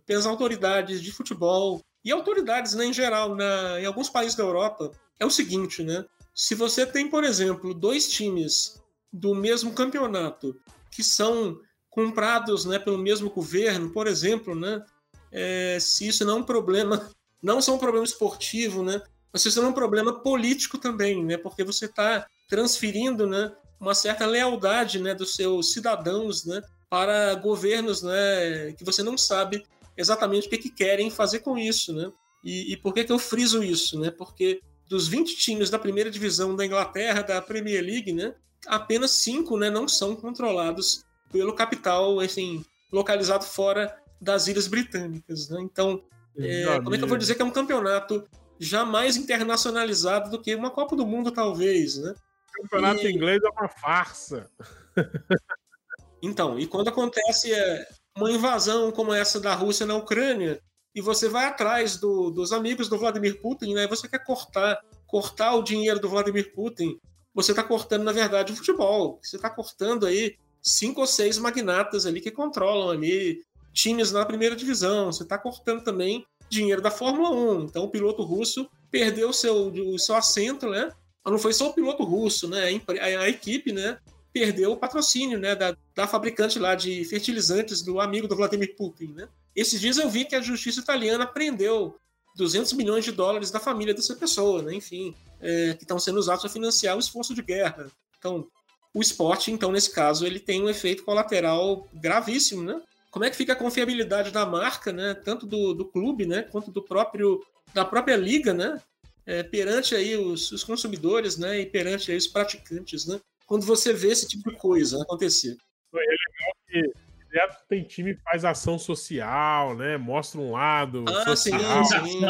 S4: pelas autoridades de futebol e autoridades né, em geral na, em alguns países da Europa é o seguinte, né? Se você tem, por exemplo, dois times do mesmo campeonato que são comprados né, pelo mesmo governo, por exemplo, né, é, se isso não é um problema, <laughs> não só um problema esportivo, né, mas isso é um problema político também, né, porque você está transferindo né, uma certa lealdade né, dos seus cidadãos né, para governos né, que você não sabe exatamente o que, que querem fazer com isso. Né? E, e por que, que eu friso isso? Né? Porque dos 20 times da primeira divisão da Inglaterra, da Premier League, né, apenas cinco né, não são controlados pelo capital assim, localizado fora das Ilhas Britânicas. Né? Então, é, como é que eu vou dizer que é um campeonato jamais internacionalizado do que uma Copa do Mundo, talvez, né?
S2: O campeonato e... inglês é uma farsa. <laughs>
S4: então, e quando acontece é, uma invasão como essa da Rússia na Ucrânia, e você vai atrás do, dos amigos do Vladimir Putin, né? Você quer cortar, cortar o dinheiro do Vladimir Putin. Você está cortando, na verdade, o futebol. Você está cortando aí cinco ou seis magnatas ali que controlam ali times na primeira divisão. Você está cortando também dinheiro da Fórmula 1. Então o piloto russo perdeu o seu, o seu assento, né? Não foi só o piloto russo, né? A equipe, né? Perdeu o patrocínio, né? Da, da, fabricante lá de fertilizantes do amigo do Vladimir Putin, né? Esses dias eu vi que a justiça italiana prendeu 200 milhões de dólares da família dessa pessoa, né? Enfim, é, que estão sendo usados para financiar o esforço de guerra. Então, o esporte, então, nesse caso, ele tem um efeito colateral gravíssimo, né? Como é que fica a confiabilidade da marca, né? Tanto do, do clube, né? Quanto do próprio da própria liga, né? É, perante aí os, os, consumidores, né? E perante aí os praticantes, né? Quando você vê esse tipo de coisa acontecer.
S2: É legal que direto tem time que faz ação social, né? Mostra um lado
S3: ah, social. Sim, sim.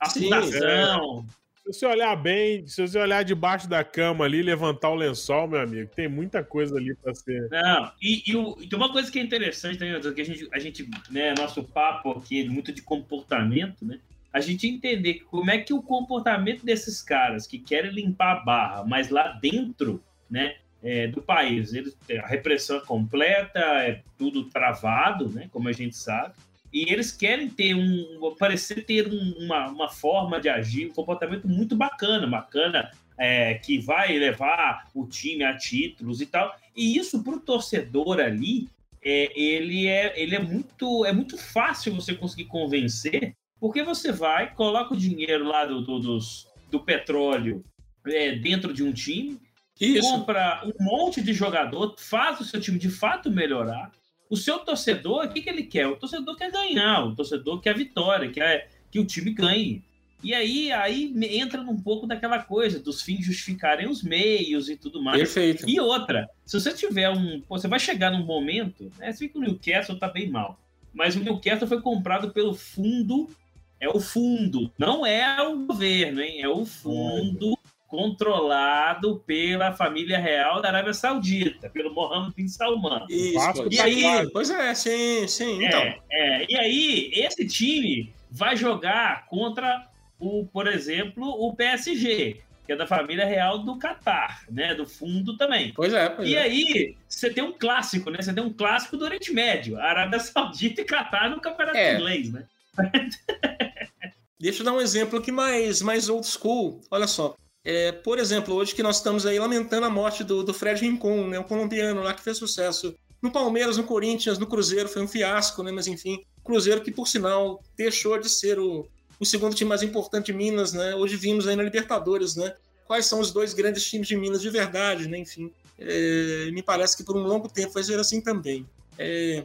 S3: A fundação.
S2: É. Se você olhar bem, se você olhar debaixo da cama ali, levantar o lençol, meu amigo, tem muita coisa ali para ser.
S3: Não, e, e, o, e, tem uma coisa que é interessante, né, que a gente, a gente, né, nosso papo aqui é muito de comportamento, né? A gente entender como é que o comportamento desses caras que querem limpar a barra, mas lá dentro, né, é, do país, eles, a repressão é completa, é tudo travado, né, como a gente sabe e eles querem ter um parecer ter um, uma, uma forma de agir, um comportamento muito bacana, bacana é, que vai levar o time a títulos e tal. E isso para o torcedor ali, é, ele, é, ele é muito é muito fácil você conseguir convencer, porque você vai, coloca o dinheiro lá do, do, dos, do petróleo é, dentro de um time, isso. compra um monte de jogador, faz o seu time de fato melhorar, o seu torcedor, o que, que ele quer? O torcedor quer ganhar, o torcedor quer vitória, quer que o time ganhe. E aí, aí entra num pouco daquela coisa dos fins justificarem os meios e tudo mais.
S4: Perfeito.
S3: E outra, se você tiver um. Você vai chegar num momento. Né, você vê que o Newcastle tá bem mal. Mas o Newcastle foi comprado pelo fundo. É o fundo, não é o governo, hein? É o fundo controlado pela família real da Arábia Saudita, pelo Mohammed bin Salman.
S4: Isso, e aí, pois é, sim, sim.
S3: Então. É, é, e aí, esse time vai jogar contra o, por exemplo, o PSG, que é da família real do Catar, né? Do fundo também.
S4: Pois é, pois
S3: E
S4: é.
S3: aí, você tem um clássico, né? Você tem um clássico do Oriente Médio, Arábia Saudita e Catar no campeonato é. inglês, né? <laughs>
S4: Deixa eu dar um exemplo aqui mais, mais old school. Olha só. É, por exemplo, hoje que nós estamos aí lamentando a morte do, do Fred Rincon, né, um colombiano lá que fez sucesso no Palmeiras, no Corinthians, no Cruzeiro, foi um fiasco, né, mas enfim, Cruzeiro que, por sinal, deixou de ser o, o segundo time mais importante de Minas, né, hoje vimos aí na Libertadores, né, quais são os dois grandes times de Minas de verdade, né, enfim, é, me parece que por um longo tempo vai ser assim também. É,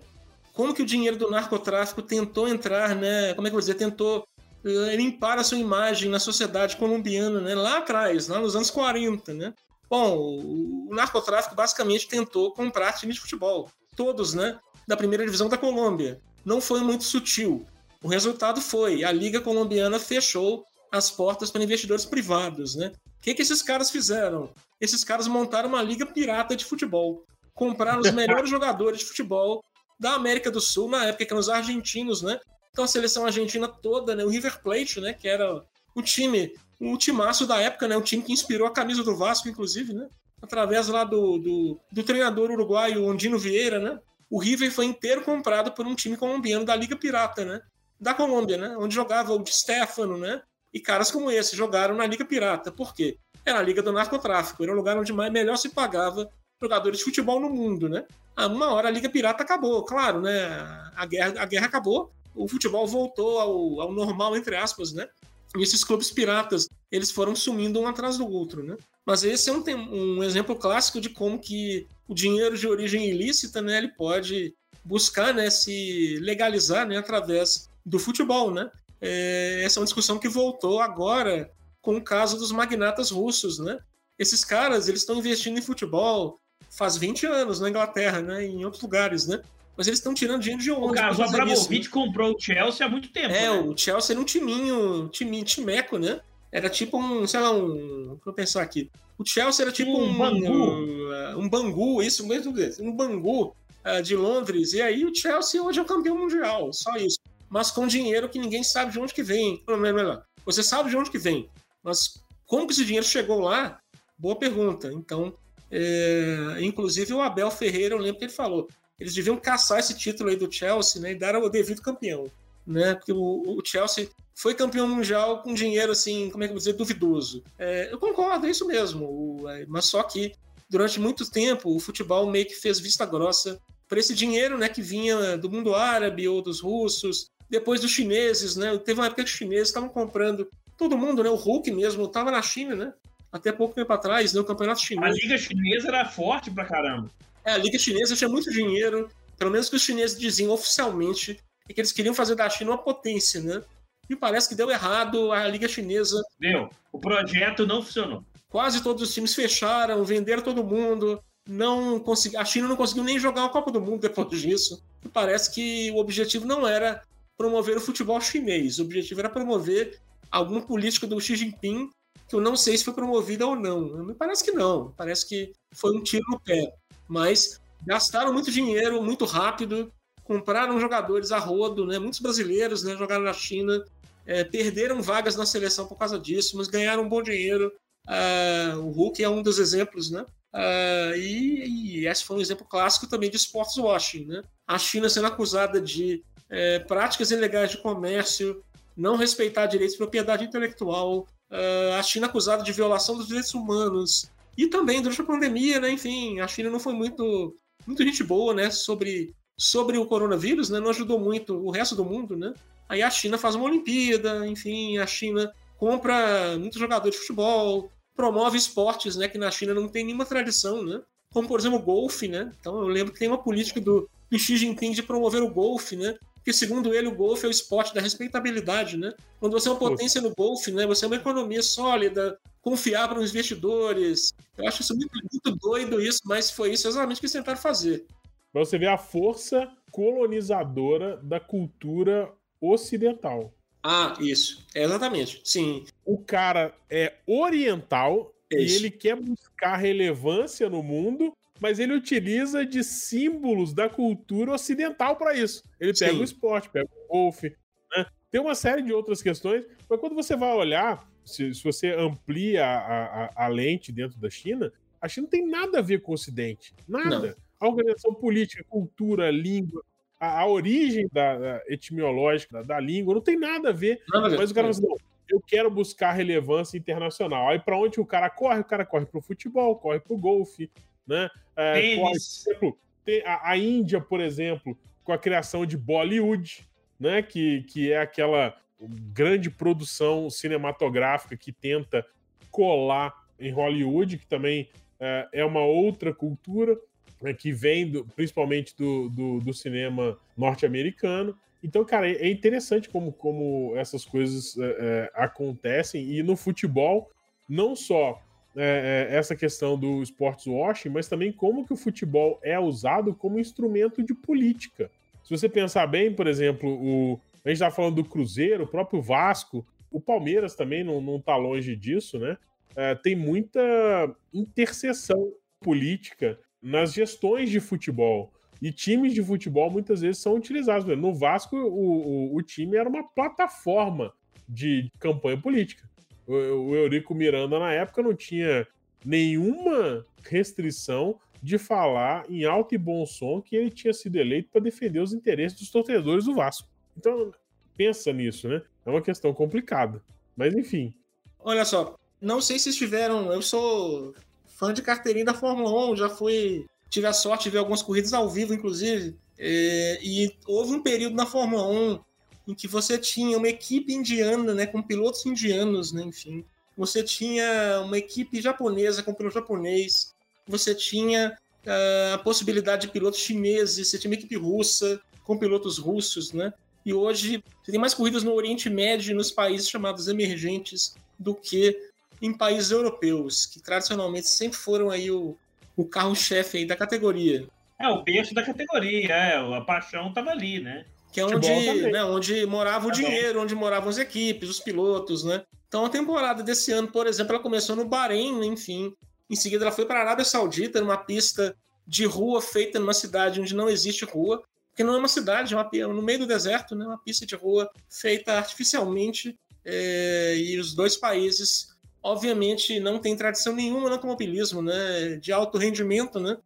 S4: como que o dinheiro do narcotráfico tentou entrar, né, como é que eu vou dizer, tentou limpar a sua imagem na sociedade colombiana, né? Lá atrás, lá nos anos 40, né? Bom, o narcotráfico basicamente tentou comprar times de futebol, todos, né? Da primeira divisão da Colômbia. Não foi muito sutil. O resultado foi a Liga Colombiana fechou as portas para investidores privados, né? O que, que esses caras fizeram? Esses caras montaram uma liga pirata de futebol. Compraram os melhores <laughs> jogadores de futebol da América do Sul, na época que eram os argentinos, né? Então a seleção argentina toda, né? O River Plate, né? Que era o time, o timaço da época, né? O time que inspirou a camisa do Vasco, inclusive, né? Através lá do, do, do treinador uruguaio Ondino Vieira, né? O River foi inteiro comprado por um time colombiano da Liga Pirata, né? Da Colômbia, né? Onde jogava o Di Stefano, né? E caras como esse jogaram na Liga Pirata. Por quê? Era a Liga do Narcotráfico, era o lugar onde mais, melhor se pagava jogadores de futebol no mundo, né? Ah, uma hora a Liga Pirata acabou, claro, né? A guerra, a guerra acabou, o futebol voltou ao, ao normal, entre aspas, né? E esses clubes piratas, eles foram sumindo um atrás do outro, né? Mas esse é um, um exemplo clássico de como que o dinheiro de origem ilícita, né, ele pode buscar, né, se legalizar, né, através do futebol, né? É, essa é uma discussão que voltou agora com o caso dos magnatas russos, né? Esses caras, eles estão investindo em futebol faz 20 anos na Inglaterra, né, em outros lugares, né? Mas eles estão tirando dinheiro de onde?
S3: O caso, o Abramovich comprou o Chelsea há muito tempo.
S4: É, né? o Chelsea era um timinho, timinho, timeco, né? Era tipo um, sei lá, um. Eu pensar aqui. O Chelsea era tipo um. Um bangu. Um, um bangu, isso mesmo, um bangu uh, de Londres. E aí o Chelsea hoje é o campeão mundial, só isso. Mas com dinheiro que ninguém sabe de onde que vem. Melhor, você sabe de onde que vem, mas como que esse dinheiro chegou lá? Boa pergunta. Então, É, inclusive o Abel Ferreira, eu lembro que ele falou, eles deviam caçar esse título aí do Chelsea né, e dar o devido campeão. Né? Porque o, o Chelsea foi campeão mundial com dinheiro, assim, como é que eu vou dizer, duvidoso. É, eu concordo, é isso mesmo. O, é, mas só que, durante muito tempo, o futebol meio que fez vista grossa para esse dinheiro né, que vinha do mundo árabe ou dos russos, depois dos chineses, né? Teve uma época que os chineses estavam comprando todo mundo, né? O Hulk mesmo estava na China, né? Até pouco tempo atrás, né? O campeonato chinês.
S3: A liga chinesa era forte pra caramba.
S4: É, a liga chinesa tinha muito dinheiro, pelo menos que os chineses diziam oficialmente, que eles queriam fazer da China uma potência, né? E parece que deu errado a liga chinesa.
S3: Deu. O projeto não funcionou.
S4: Quase todos os times fecharam, venderam todo mundo. Não consegui... A China não conseguiu nem jogar a Copa do Mundo depois disso. E parece que o objetivo não era promover o futebol chinês. O objetivo era promover algum político do Xi Jinping, que eu não sei se foi promovido ou não. Me parece que não. Parece que foi um tiro no pé. Mas gastaram muito dinheiro, muito rápido, compraram jogadores a rodo, né? Muitos brasileiros né, jogaram na China, é, perderam vagas na seleção por causa disso, mas ganharam um bom dinheiro. Uh, o Hulk é um dos exemplos, né? Uh, e, e, esse foi um exemplo clássico também de sports washing, né? A China sendo acusada de é, práticas ilegais de comércio, não respeitar direitos de propriedade intelectual, uh, a China acusada de violação dos direitos humanos, e também durante a pandemia, né? Enfim, a China não foi muito, muito gente boa, né? Sobre, sobre o coronavírus, né? Não ajudou muito o resto do mundo, né? Aí a China faz uma Olimpíada, enfim, a China compra muitos jogadores de futebol, promove esportes, né? Que na China não tem nenhuma tradição, né? Como, por exemplo, o golfe, né? Então eu lembro que tem uma política do, Xi Jinping de promover o golfe, né? Porque, segundo ele, o golfe é o esporte da respeitabilidade, né? Quando você é uma potência no golfe, né? Você é uma economia sólida, confiar para os investidores. Eu acho isso muito, muito doido isso, mas foi isso exatamente que eles tentaram fazer.
S2: Pra você ver a força colonizadora da cultura ocidental.
S4: Ah, isso. É exatamente. Sim.
S2: O cara é oriental e ele quer buscar relevância no mundo mas ele utiliza de símbolos da cultura ocidental para isso. Ele pega Sim. o esporte, pega o golfe, né? Tem uma série de outras questões, mas quando você vai olhar, se, se você amplia a, a, a, lente dentro da China, a China não tem nada a ver com o Ocidente. Nada. Não. A organização política, cultura, língua, a, a origem da, da etimológica da, da, língua não tem nada a ver. Nada mas o cara fala assim, não, eu quero buscar relevância internacional. Aí para onde o cara corre? O cara corre pro futebol, corre pro golfe, né? É, por exemplo, a, a, Índia, por exemplo, com a criação de Bollywood, né? que, que é aquela grande produção cinematográfica que tenta colar em Hollywood, que também é, é uma outra cultura né, que vem do, principalmente do, do, do cinema norte-americano. Então, cara, é interessante como, como essas coisas é, é, acontecem. E no futebol, não só é, é, essa questão do sports washing, mas também como que o futebol é usado como instrumento de política. Se você pensar bem, por exemplo, o, a gente está falando do Cruzeiro, o próprio Vasco, o Palmeiras também não, não tá longe disso, né? É, tem muita interseção política nas gestões de futebol. E times de futebol muitas vezes são utilizados. No Vasco, o, o, o time era uma plataforma de campanha política o Eurico Miranda, na época, não tinha nenhuma restrição de falar em alto e bom som que ele tinha sido eleito para defender os interesses dos torcedores do Vasco. Então, pensa nisso, né? É uma questão complicada. Mas, enfim.
S4: Olha só, não sei se estiveram. Eu sou fã de carteirinha da Fórmula 1, já fui. Tive a sorte de ver algumas corridas ao vivo, inclusive. É, e houve um período na Fórmula 1 em que você tinha uma equipe indiana, né, com pilotos indianos, né, enfim. Você tinha uma equipe japonesa com piloto japonês. Você tinha uh, a possibilidade de pilotos chineses. Você tinha uma equipe russa com pilotos russos, né? E hoje você tem mais corridas no Oriente Médio e nos países chamados emergentes do que em países europeus, que tradicionalmente sempre foram aí o, o carro-chefe da categoria.
S3: É, o berço da categoria, é, a paixão estava ali, né?
S4: Que é onde, né, onde morava o dinheiro, onde moravam as equipes, os pilotos, né? Então a temporada desse ano, por exemplo, ela começou no Bahrein, enfim. Em seguida ela foi para a Arábia Saudita, numa pista de rua feita numa cidade onde não existe rua, porque não é uma cidade, é uma, no meio do deserto, né? Uma pista de rua feita artificialmente. É, e os dois países obviamente não tem tradição nenhuma no automobilismo, né? De alto rendimento, né?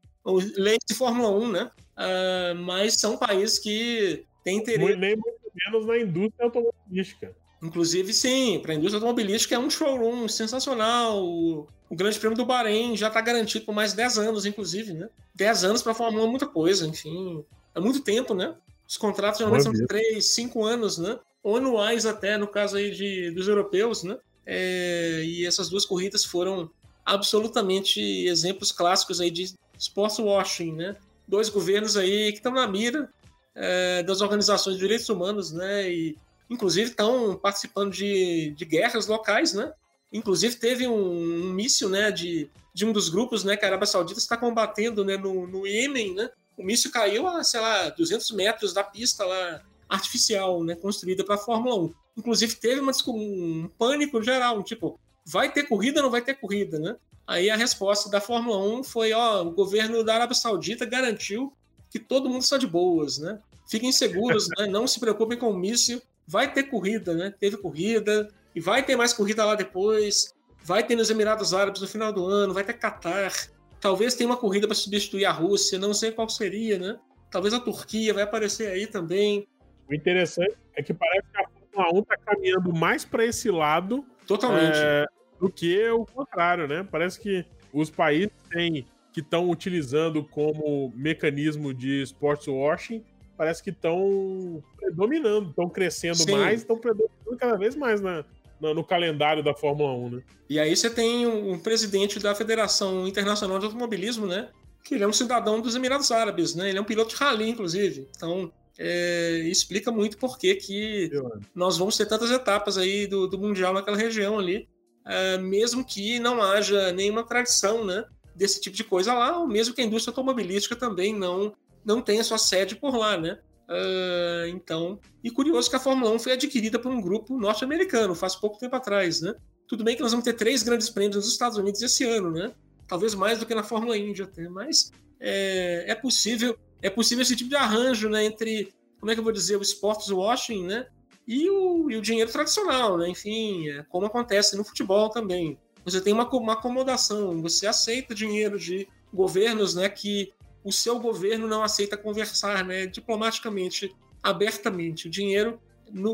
S4: Leite de Fórmula 1, né? Uh, mas são países que têm interesse.
S2: Nem muito menos na indústria automobilística.
S4: Inclusive, sim, para a indústria automobilística é um showroom sensacional. O, o Grande Prêmio do Bahrein já está garantido por mais 10 anos, inclusive, né? 10 anos para a Fórmula 1 é muita coisa, enfim. É muito tempo, né? Os contratos geralmente são de 3, 5 anos, né? Ou anuais até, no caso aí de, dos europeus, né? É, e essas duas corridas foram absolutamente exemplos clássicos aí de sports washing, né? Dois governos aí que estão na mira é, das organizações de direitos humanos, né? E inclusive estão participando de, de guerras locais, né? Inclusive teve um, um míssil, né, de, de um dos grupos, né, que a Arábia Saudita está combatendo, né, no, no Iêmen, né? O míssil caiu a, sei lá, 200 metros da pista lá artificial, né, construída para a Fórmula 1. Inclusive teve uma, um pânico geral, tipo, vai ter corrida ou não vai ter corrida, né? Aí a resposta da Fórmula 1 foi, ó, o governo da Arábia Saudita garantiu que todo mundo está de boas, né? Fiquem seguros, né? Não se preocupem com o míssil, vai ter corrida, né? Teve corrida e vai ter mais corrida lá depois. Vai ter nos Emirados Árabes no final do ano, vai ter Qatar. Talvez tenha uma corrida para substituir a Rússia, não sei qual seria, né? Talvez a Turquia vai aparecer aí também.
S2: O interessante é que parece que a Fórmula 1 está caminhando mais para esse lado
S4: Totalmente. É,
S2: do que o contrário, né? Parece que os países têm, que estão utilizando como mecanismo de sports washing parece que estão predominando, estão crescendo Sim. mais, estão predominando cada vez mais na, na, no calendário da Fórmula 1, né?
S4: E aí você tem um, um, presidente da Federação Internacional de Automobilismo, né? Que ele é um cidadão dos Emirados Árabes, né? Ele é um piloto de rally, inclusive. Então, é, explica muito por que, que nós vamos ter tantas etapas aí do, do Mundial naquela região ali, é, mesmo que não haja nenhuma tradição, né? Desse tipo de coisa lá, ou mesmo que a indústria automobilística também não não tem a sua sede por lá, né? Uh, então, e curioso que a Fórmula 1 foi adquirida por um grupo norte-americano faz pouco tempo atrás, né? Tudo bem que nós vamos ter três grandes prêmios nos Estados Unidos esse ano, né? Talvez mais do que na Fórmula Indy até, mas é, é possível é possível esse tipo de arranjo, né? Entre como é que eu vou dizer o sports washing, né? E o, e o dinheiro tradicional, né? Enfim, é como acontece no futebol também. Você tem uma, uma acomodação, você aceita dinheiro de governos, né? Que o seu governo não aceita conversar né, diplomaticamente, abertamente. O dinheiro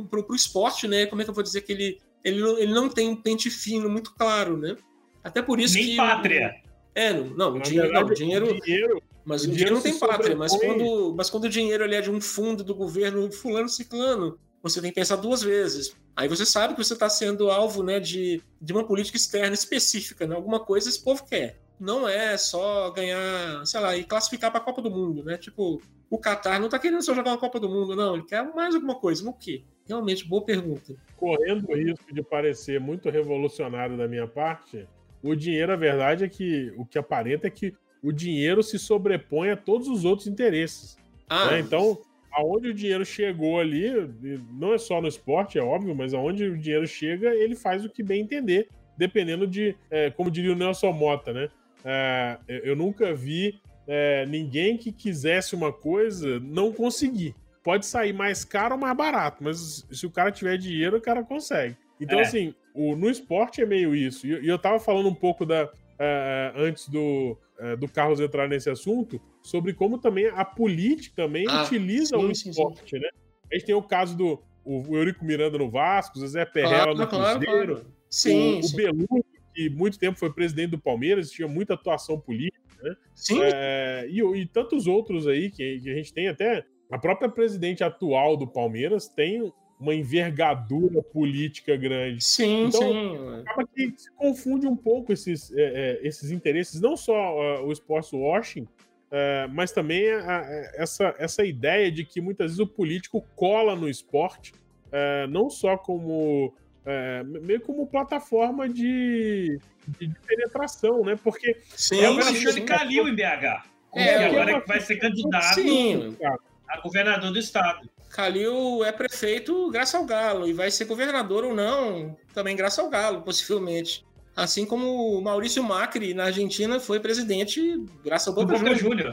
S4: para o esporte, né? Como é que eu vou dizer que ele, ele, não, ele não tem um pente fino muito claro, né? Até por isso
S3: Nem
S4: que.
S3: pátria.
S4: É, não, não, o dinheiro, não, o dinheiro, dinheiro, mas o, dinheiro, dinheiro não tem pátria, mas quando, mas quando o dinheiro é de um fundo do governo fulano ciclano, você tem que pensar duas vezes. Aí você sabe que você está sendo alvo né, de, de uma política externa específica, né? alguma coisa esse povo quer não é só ganhar, sei lá, e classificar para a Copa do Mundo, né? Tipo, o Qatar não está querendo só jogar uma Copa do Mundo, não. Ele quer mais alguma coisa. No quê? Realmente, boa pergunta.
S2: Correndo o risco de parecer muito revolucionário da minha parte, o dinheiro, a verdade é que o que aparenta é que o dinheiro se sobrepõe a todos os outros interesses. Ah, né? Então, aonde o dinheiro chegou ali, não é só no esporte, é óbvio, mas aonde o dinheiro chega, ele faz o que bem entender, dependendo de, é, como diria o Nelson Mota, né? É, eu nunca vi é, ninguém que quisesse uma coisa não conseguir. Pode sair mais caro ou mais barato, mas se o cara tiver dinheiro, o cara consegue. Então, é. assim, o, no esporte é meio isso. E, e eu tava falando um pouco da. É, é, antes do, é, do Carlos entrar nesse assunto, sobre como também a política também ah, utiliza sim, o esporte, sim, sim. né? A gente tem o caso do o Eurico Miranda no Vasco, o Zé Perrella no Cruzeiro, claro, claro.
S4: Sim,
S2: o, o que muito tempo foi presidente do Palmeiras, tinha muita atuação política, né?
S4: Sim.
S2: É, e, e, tantos outros aí que, que, a gente tem até. A própria presidente atual do Palmeiras tem uma envergadura política grande.
S4: Sim,
S2: então,
S4: sim.
S2: Acaba que se confunde um pouco esses, é, é, esses interesses, não só uh, o esporte washing, uh, mas também a, a, essa, essa ideia de que muitas vezes o político cola no esporte, uh, não só como é, meio como plataforma de, de,
S3: penetração,
S2: né? Porque
S3: sim, é o Alexandre Calil em BH. É, agora é que vai ser candidato sim. a governador do estado.
S4: Calil é prefeito graças ao Galo e vai ser governador ou não, também graças ao Galo, <laughs> possivelmente. Assim como o Maurício Macri na Argentina foi presidente graças ao Boca, Boca Júnior.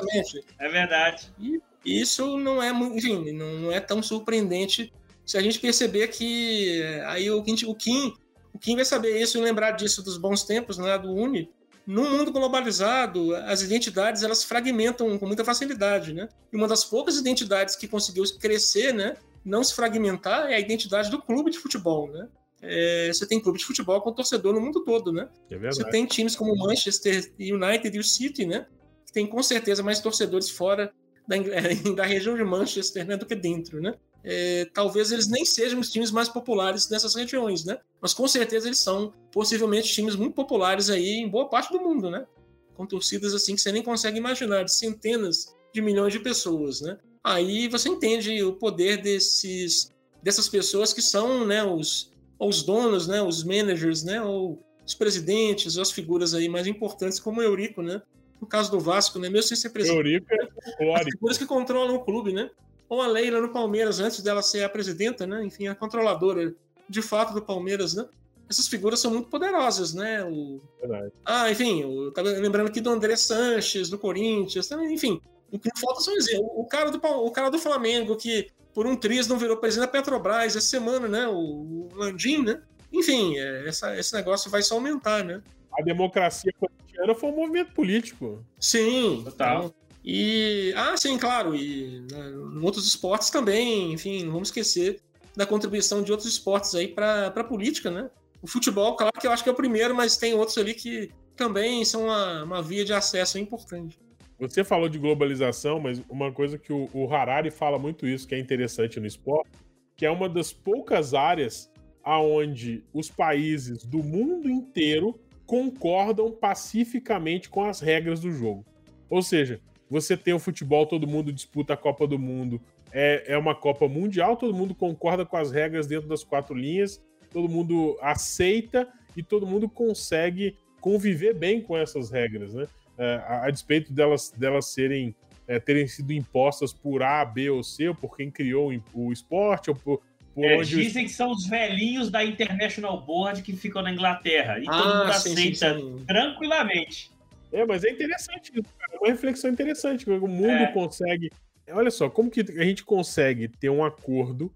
S3: É verdade.
S4: E isso não é, enfim, não é tão surpreendente se a gente perceber que eh, aí o, o Kim, O Kim vai saber isso e lembrar disso dos bons tempos, né, do Uni. No mundo globalizado, as identidades elas fragmentam com muita facilidade, né? E uma das poucas identidades que conseguiu crescer, né, não se fragmentar, é a identidade do clube de futebol, né? É, você tem clube de futebol com torcedor no mundo todo, né? É você tem times como Manchester United e o City, né? Que tem com certeza mais torcedores fora da, <laughs> da região de Manchester né, do que dentro, né? É, talvez eles nem sejam os times mais populares nessas regiões, né? Mas com certeza eles são possivelmente times muito populares aí em boa parte do mundo, né? Com torcidas assim que você nem consegue imaginar, de centenas de milhões de pessoas, né? Aí você entende o poder desses dessas pessoas que são, né, os, os donos, né, os managers, né, ou os presidentes, as figuras aí mais importantes como o Eurico, né? No caso do Vasco, né, mesmo sem ser presidente. Eurico é as figuras que controlam o clube, né? Ou a Leila no Palmeiras, antes dela ser a presidenta, né? Enfim, a controladora de fato do Palmeiras, né? Essas figuras são muito poderosas, né? O... Verdade. Ah, enfim, eu tava lembrando aqui do André Sanches, do Corinthians, também, enfim. O que falta são exemplos. O cara do, o cara do Flamengo, que por um triz não virou presidente da Petrobras essa semana, né? O, Landim, né? Enfim, é, essa, esse negócio vai só aumentar, né?
S2: A democracia cotidiana foi um movimento político.
S4: Sim, total. Então, e, ah, sim, claro, e né, em outros esportes também, enfim, não vamos esquecer da contribuição de outros esportes aí para a política, né? O futebol, claro que eu acho que é o primeiro, mas tem outros ali que também são uma, uma via de acesso importante.
S2: Você falou de globalização, mas uma coisa que o, o Harari fala muito isso, que é interessante no esporte, que é uma das poucas áreas aonde os países do mundo inteiro concordam pacificamente com as regras do jogo. Ou seja, você tem o futebol, todo mundo disputa a Copa do Mundo. É, é uma Copa Mundial, todo mundo concorda com as regras dentro das quatro linhas, todo mundo aceita e todo mundo consegue conviver bem com essas regras, né? É, a, a, despeito delas, delas serem é, terem sido impostas por A, B ou C, ou por quem criou o esporte, ou por, por
S3: é, dizem que são os velhinhos da International Board que ficam na Inglaterra. E ah, todo mundo sim, aceita sim, sim. tranquilamente.
S2: É, mas é interessante cara. É uma reflexão interessante. O mundo é. consegue. Olha só, como que a gente consegue ter um acordo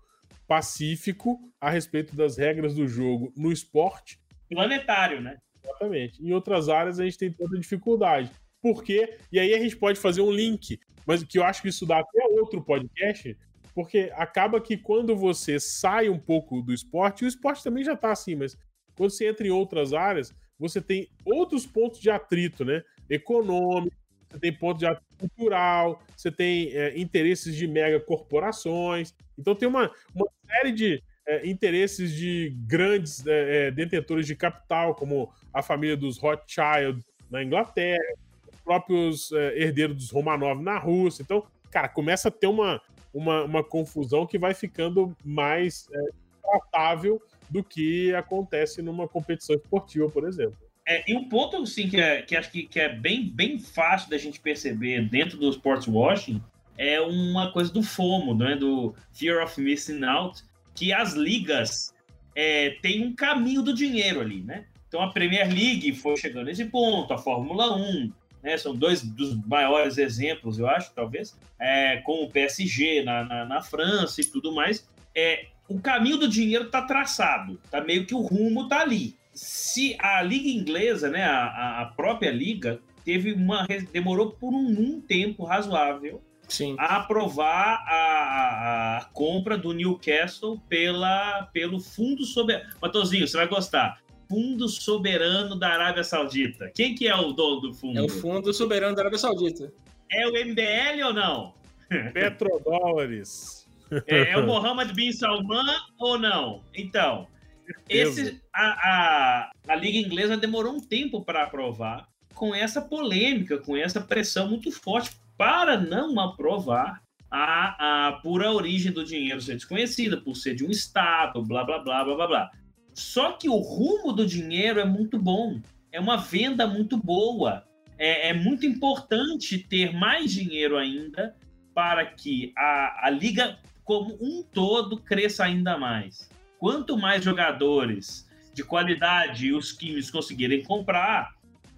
S2: pacífico a respeito das regras do jogo no esporte?
S3: Planetário, né?
S2: Exatamente. Em outras áreas a gente tem tanta dificuldade. Por quê? E aí a gente pode fazer um link, mas que eu acho que isso dá até outro podcast, porque acaba que quando você sai um pouco do esporte, e o esporte também já tá assim, mas quando você entra em outras áreas, você tem outros pontos de atrito, né? Econômico, você tem ponto de atrito cultural, você tem é, interesses de mega corporações. Então tem uma, uma série de é, interesses de grandes é, é detentores de capital, como a família dos Rothschild na Inglaterra, os próprios é, herdeiros dos Romanov na Rússia. Então, cara, começa a ter uma, uma, uma confusão que vai ficando mais é, tratável do que acontece numa competição esportiva, por exemplo.
S3: É, e um ponto assim, que, é, que acho que, que é bem, bem fácil da gente perceber dentro do sports washing é uma coisa do FOMO, né? do Fear of Missing Out, que as ligas é, têm um caminho do dinheiro ali, né? Então a Premier League foi chegando nesse ponto, a Fórmula 1, né? São dois dos maiores exemplos, eu acho, talvez, é, com o PSG na, na, na França e tudo mais. É, o caminho do dinheiro está traçado, tá meio que o rumo tá ali. Se a liga inglesa, né, a, a própria liga teve uma demorou por um, um tempo razoável Sim. a aprovar a, a, compra do Newcastle pela, pelo Fundo Soberano. Matozinho, você vai gostar. Fundo Soberano da Arábia Saudita. Quem que é o dono do fundo?
S4: É o Fundo Soberano da Arábia Saudita.
S3: É o MBL ou não?
S2: Petrodólares.
S3: É, é o <laughs> Mohammed bin Salman ou não? Então, esse, a, a, a Liga Inglesa demorou um tempo para aprovar, com essa polêmica, com essa pressão muito forte para não aprovar a, a pura origem do dinheiro ser desconhecida, por ser de um Estado, blá, blá, blá, blá, blá, blá. Só que o rumo do dinheiro é muito bom, é uma venda muito boa. É, é muito importante ter mais dinheiro ainda para que a, a liga como um todo cresça ainda mais. Quanto mais jogadores de qualidade os times conseguirem comprar,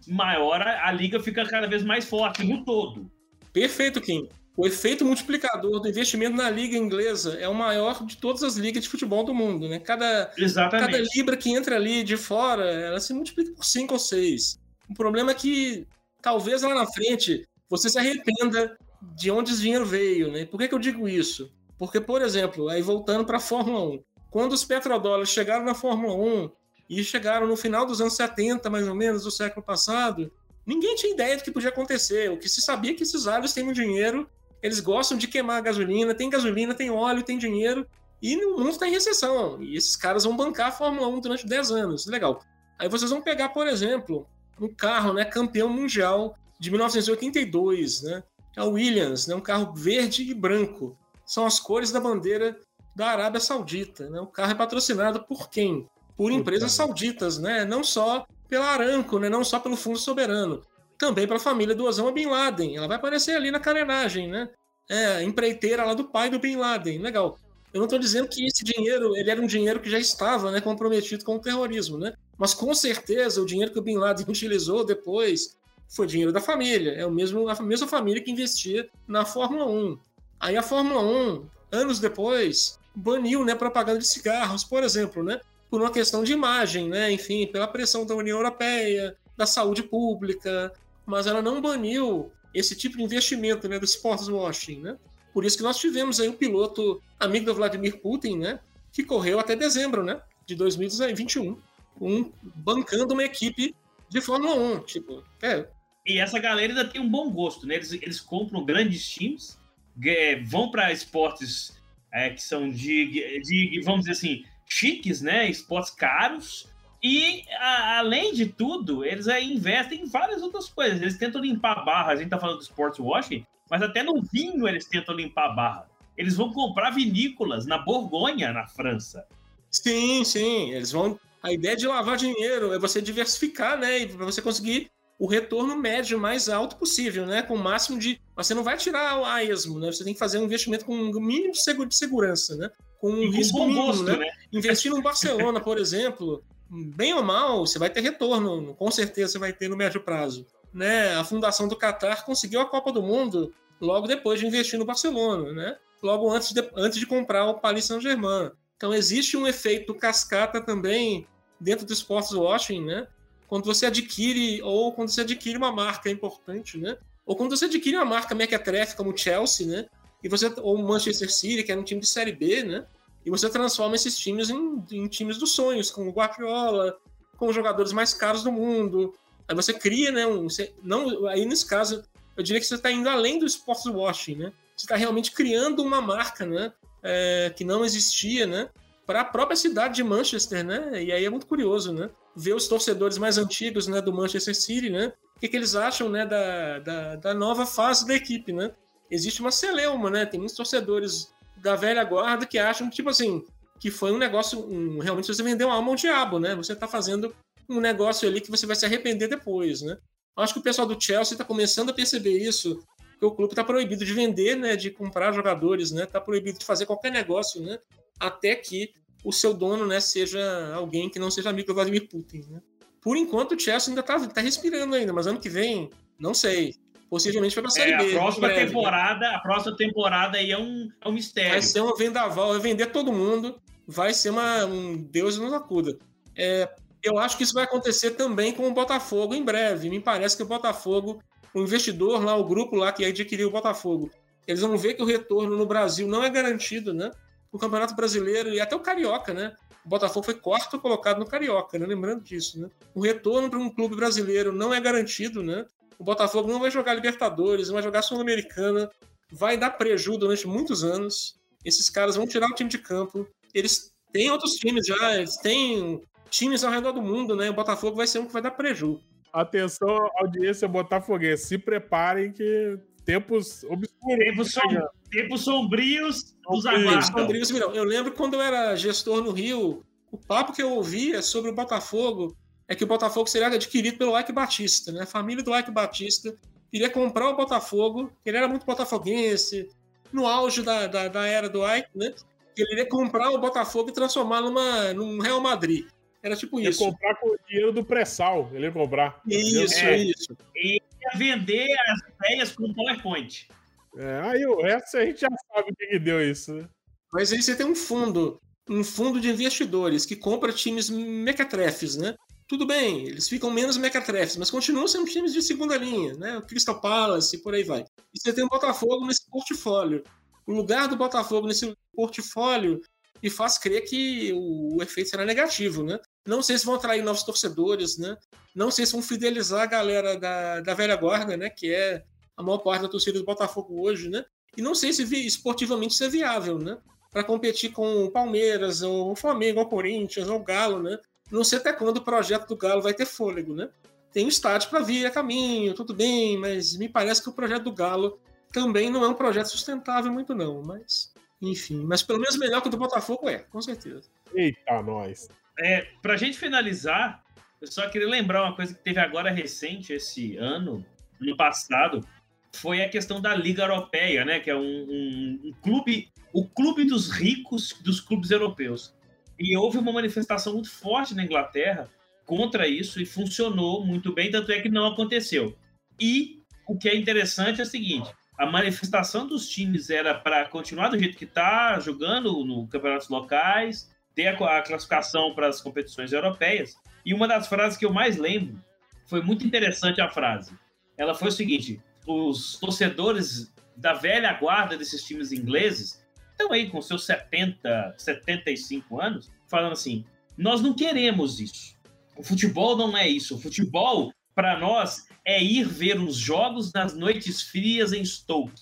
S3: maior a, a liga fica cada vez mais forte no todo.
S4: Perfeito, Kim. o efeito multiplicador do investimento na liga inglesa é o maior de todas as ligas de futebol do mundo, né? Cada, cada libra que entra ali de fora, ela se multiplica por cinco ou seis. O problema é que talvez lá na frente você se arrependa de onde esse dinheiro veio, né? Por que, que eu digo isso? Porque, por exemplo, aí voltando para a Fórmula 1, quando os petrodólares chegaram na Fórmula 1 e chegaram no final dos anos 70, mais ou menos, do século passado, ninguém tinha ideia do que podia acontecer. O que se sabia é que esses árabes têm muito dinheiro eles gostam de queimar gasolina, tem gasolina, tem óleo, tem dinheiro, e o mundo está em recessão. E esses caras vão bancar a Fórmula 1 durante 10 anos. Legal. Aí vocês vão pegar, por exemplo, um carro, né, campeão mundial de 1982, né? É o Williams, né, um carro verde e branco. São as cores da bandeira da Arábia Saudita, né? O carro é patrocinado por quem? Por empresas sauditas, né? Não só pela Aramco, né? Não só pelo Fundo Soberano também para a família do Osama Bin Laden. Ela vai aparecer ali na carenagem, né? É, empreiteira lá do pai do Bin Laden. Legal. Eu não estou dizendo que esse dinheiro ele era um dinheiro que já estava né, comprometido com o terrorismo, né? Mas com certeza o dinheiro que o Bin Laden <laughs> utilizou depois foi dinheiro da família. É o mesmo, a mesma família que investia na Fórmula 1. Aí a Fórmula 1, anos depois, baniu né, propaganda de cigarros, por exemplo, né? Por uma questão de imagem, né? Enfim, pela pressão da União Europeia, da saúde pública, mas ela não baniu esse tipo de investimento né, do sports washing, né? Por isso que nós tivemos aí um piloto amigo do Vladimir Putin, né? Que correu até dezembro, né? De 2021, um, bancando uma equipe de Fórmula 1, tipo, é.
S3: E essa galera ainda tem um bom gosto, né? Eles, eles compram grandes times, é, vão para esportes é, que são de, de, vamos dizer assim, chiques, né? Esportes caros, e, a, além de tudo, eles aí investem em várias outras coisas. Eles tentam limpar a barra. A gente tá falando do sports washing, mas até no vinho eles tentam limpar a barra. Eles vão comprar vinícolas na Borgonha, na França.
S4: Sim, sim. Eles vão. A ideia de lavar dinheiro é você diversificar, né? Para você conseguir o retorno médio mais alto possível, né? Com o máximo de. Você não vai tirar a esmo, né? Você tem que fazer um investimento com o mínimo de segurança, né? Com um risco mínimo, gosto, né? né? Investir no Barcelona, por exemplo, bem ou mal, você vai ter retorno, com certeza você vai ter no médio prazo. Né? A fundação do Qatar conseguiu a Copa do Mundo logo depois de investir no Barcelona, né? logo antes de, antes de comprar o Paris Saint-Germain. Então existe um efeito cascata também dentro do sports washing, né? Quando você adquire ou quando você adquire uma marca importante, né? Ou quando você adquire uma marca mequetrefe como Chelsea, né? E você ou Manchester City, que é um time de série B, né? E você transforma esses times em, em times dos sonhos, com o Guardiola, com os jogadores mais caros do mundo. Aí você cria, né? Um, você, não, aí nesse caso, eu diria que você está indo além do sports washing, né? Você está realmente criando uma marca, né? É, que não existia, né? Para a própria cidade de Manchester, né? E aí é muito curioso, né? Ver os torcedores mais antigos, né? Do Manchester City, né? O que, que eles acham, né? Da, da, da nova fase da equipe, né? Existe uma celeuma, né? Tem muitos torcedores da velha guarda que acham tipo assim, que foi um negócio, um, realmente você vendeu uma alma ao diabo, né? Você está fazendo um negócio ali que você vai se arrepender depois, né? Acho que o pessoal do Chelsea está começando a perceber isso, que o clube está proibido de vender, né? De comprar jogadores, né? Está proibido de fazer qualquer negócio, né? Até que o seu dono, né, seja alguém que não seja amigo do Vladimir Putin, né? Por enquanto o Chelsea ainda está tá respirando ainda, mas ano que vem, não sei possivelmente vai pra Série é,
S3: B. A próxima breve, temporada, né? a próxima temporada aí é um, é um mistério.
S4: Vai ser uma vendaval, vai vender todo mundo, vai ser uma, um Deus nos acuda. É, eu acho que isso vai acontecer também com o Botafogo em breve. Me parece que o Botafogo, o investidor lá, o grupo lá que adquiriu o Botafogo, eles vão ver que o retorno no Brasil não é garantido, né? O Campeonato Brasileiro e até o Carioca, né? O Botafogo foi quarto colocado no Carioca, né? Lembrando disso, né? O retorno para um clube brasileiro não é garantido, né? O Botafogo não vai jogar Libertadores, não vai jogar Sul-Americana, vai dar prejuízo durante muitos anos. Esses caras vão tirar o time de campo. Eles têm outros times já, eles têm times ao redor do mundo, né? O Botafogo vai ser um que vai dar prejuízo.
S2: Atenção, audiência botafoguense, se preparem que tempos obscuros.
S3: Tempos, som, tempos sombrios nos aguardam. Sombrios,
S4: eu lembro quando eu era gestor no Rio, o papo que eu ouvia sobre o Botafogo é que o Botafogo seria adquirido pelo Ike Batista, né? A família do Ike Batista queria comprar o Botafogo, ele era muito botafoguense, no auge da, da, da era do Ike, né? Ele iria comprar o Botafogo e transformar numa, num Real Madrid. Era tipo isso.
S2: Ia comprar com o dinheiro do pré-sal, ele ia comprar.
S4: Isso, é. isso.
S3: E vender as ideias com PowerPoint.
S2: É, aí o resto a gente já sabe o que, que deu isso, né?
S4: Mas aí você tem um fundo, um fundo de investidores que compra times mequetrefes, né? Tudo bem, eles ficam menos mequetrefes, mas continuam sendo times de segunda linha, né? O Crystal Palace e por aí vai. E você tem o Botafogo nesse portfólio. O lugar do Botafogo nesse portfólio e faz crer que o, o efeito será negativo, né? Não sei se vão atrair novos torcedores, né? Não sei se vão fidelizar a galera da, da velha guarda, né? Que é a maior parte da torcida do Botafogo hoje, né? E não sei se esportivamente isso é viável, né? Para competir com o Palmeiras, ou o Flamengo, ou o Corinthians, ou o Galo, né? Não sei até quando o projeto do Galo vai ter fôlego, né? Tem um estádio para vir a caminho, tudo bem, mas me parece que o projeto do Galo também não é um projeto sustentável muito não, mas enfim, mas pelo menos melhor que o do Botafogo é, com certeza.
S2: Eita, nós.
S3: É, pra gente finalizar, eu só queria lembrar uma coisa que teve agora recente esse ano, no passado, foi a questão da Liga Europeia, né? Que é um, um, um, clube, o clube dos ricos dos clubes europeus. E houve uma manifestação muito forte na Inglaterra contra isso e funcionou muito bem, tanto é que não aconteceu. E o que é interessante é o seguinte: a manifestação dos times era para continuar do jeito que está, jogando no campeonatos locais, ter a, a classificação para as competições europeias. E uma das frases que eu mais lembro foi muito interessante a frase. Ela foi o seguinte: os torcedores da velha guarda desses times ingleses estão aí com seus 70, 75 anos, falando assim: nós não queremos isso. O futebol não é isso. O futebol, para nós, é ir ver os jogos nas noites frias em Stoke.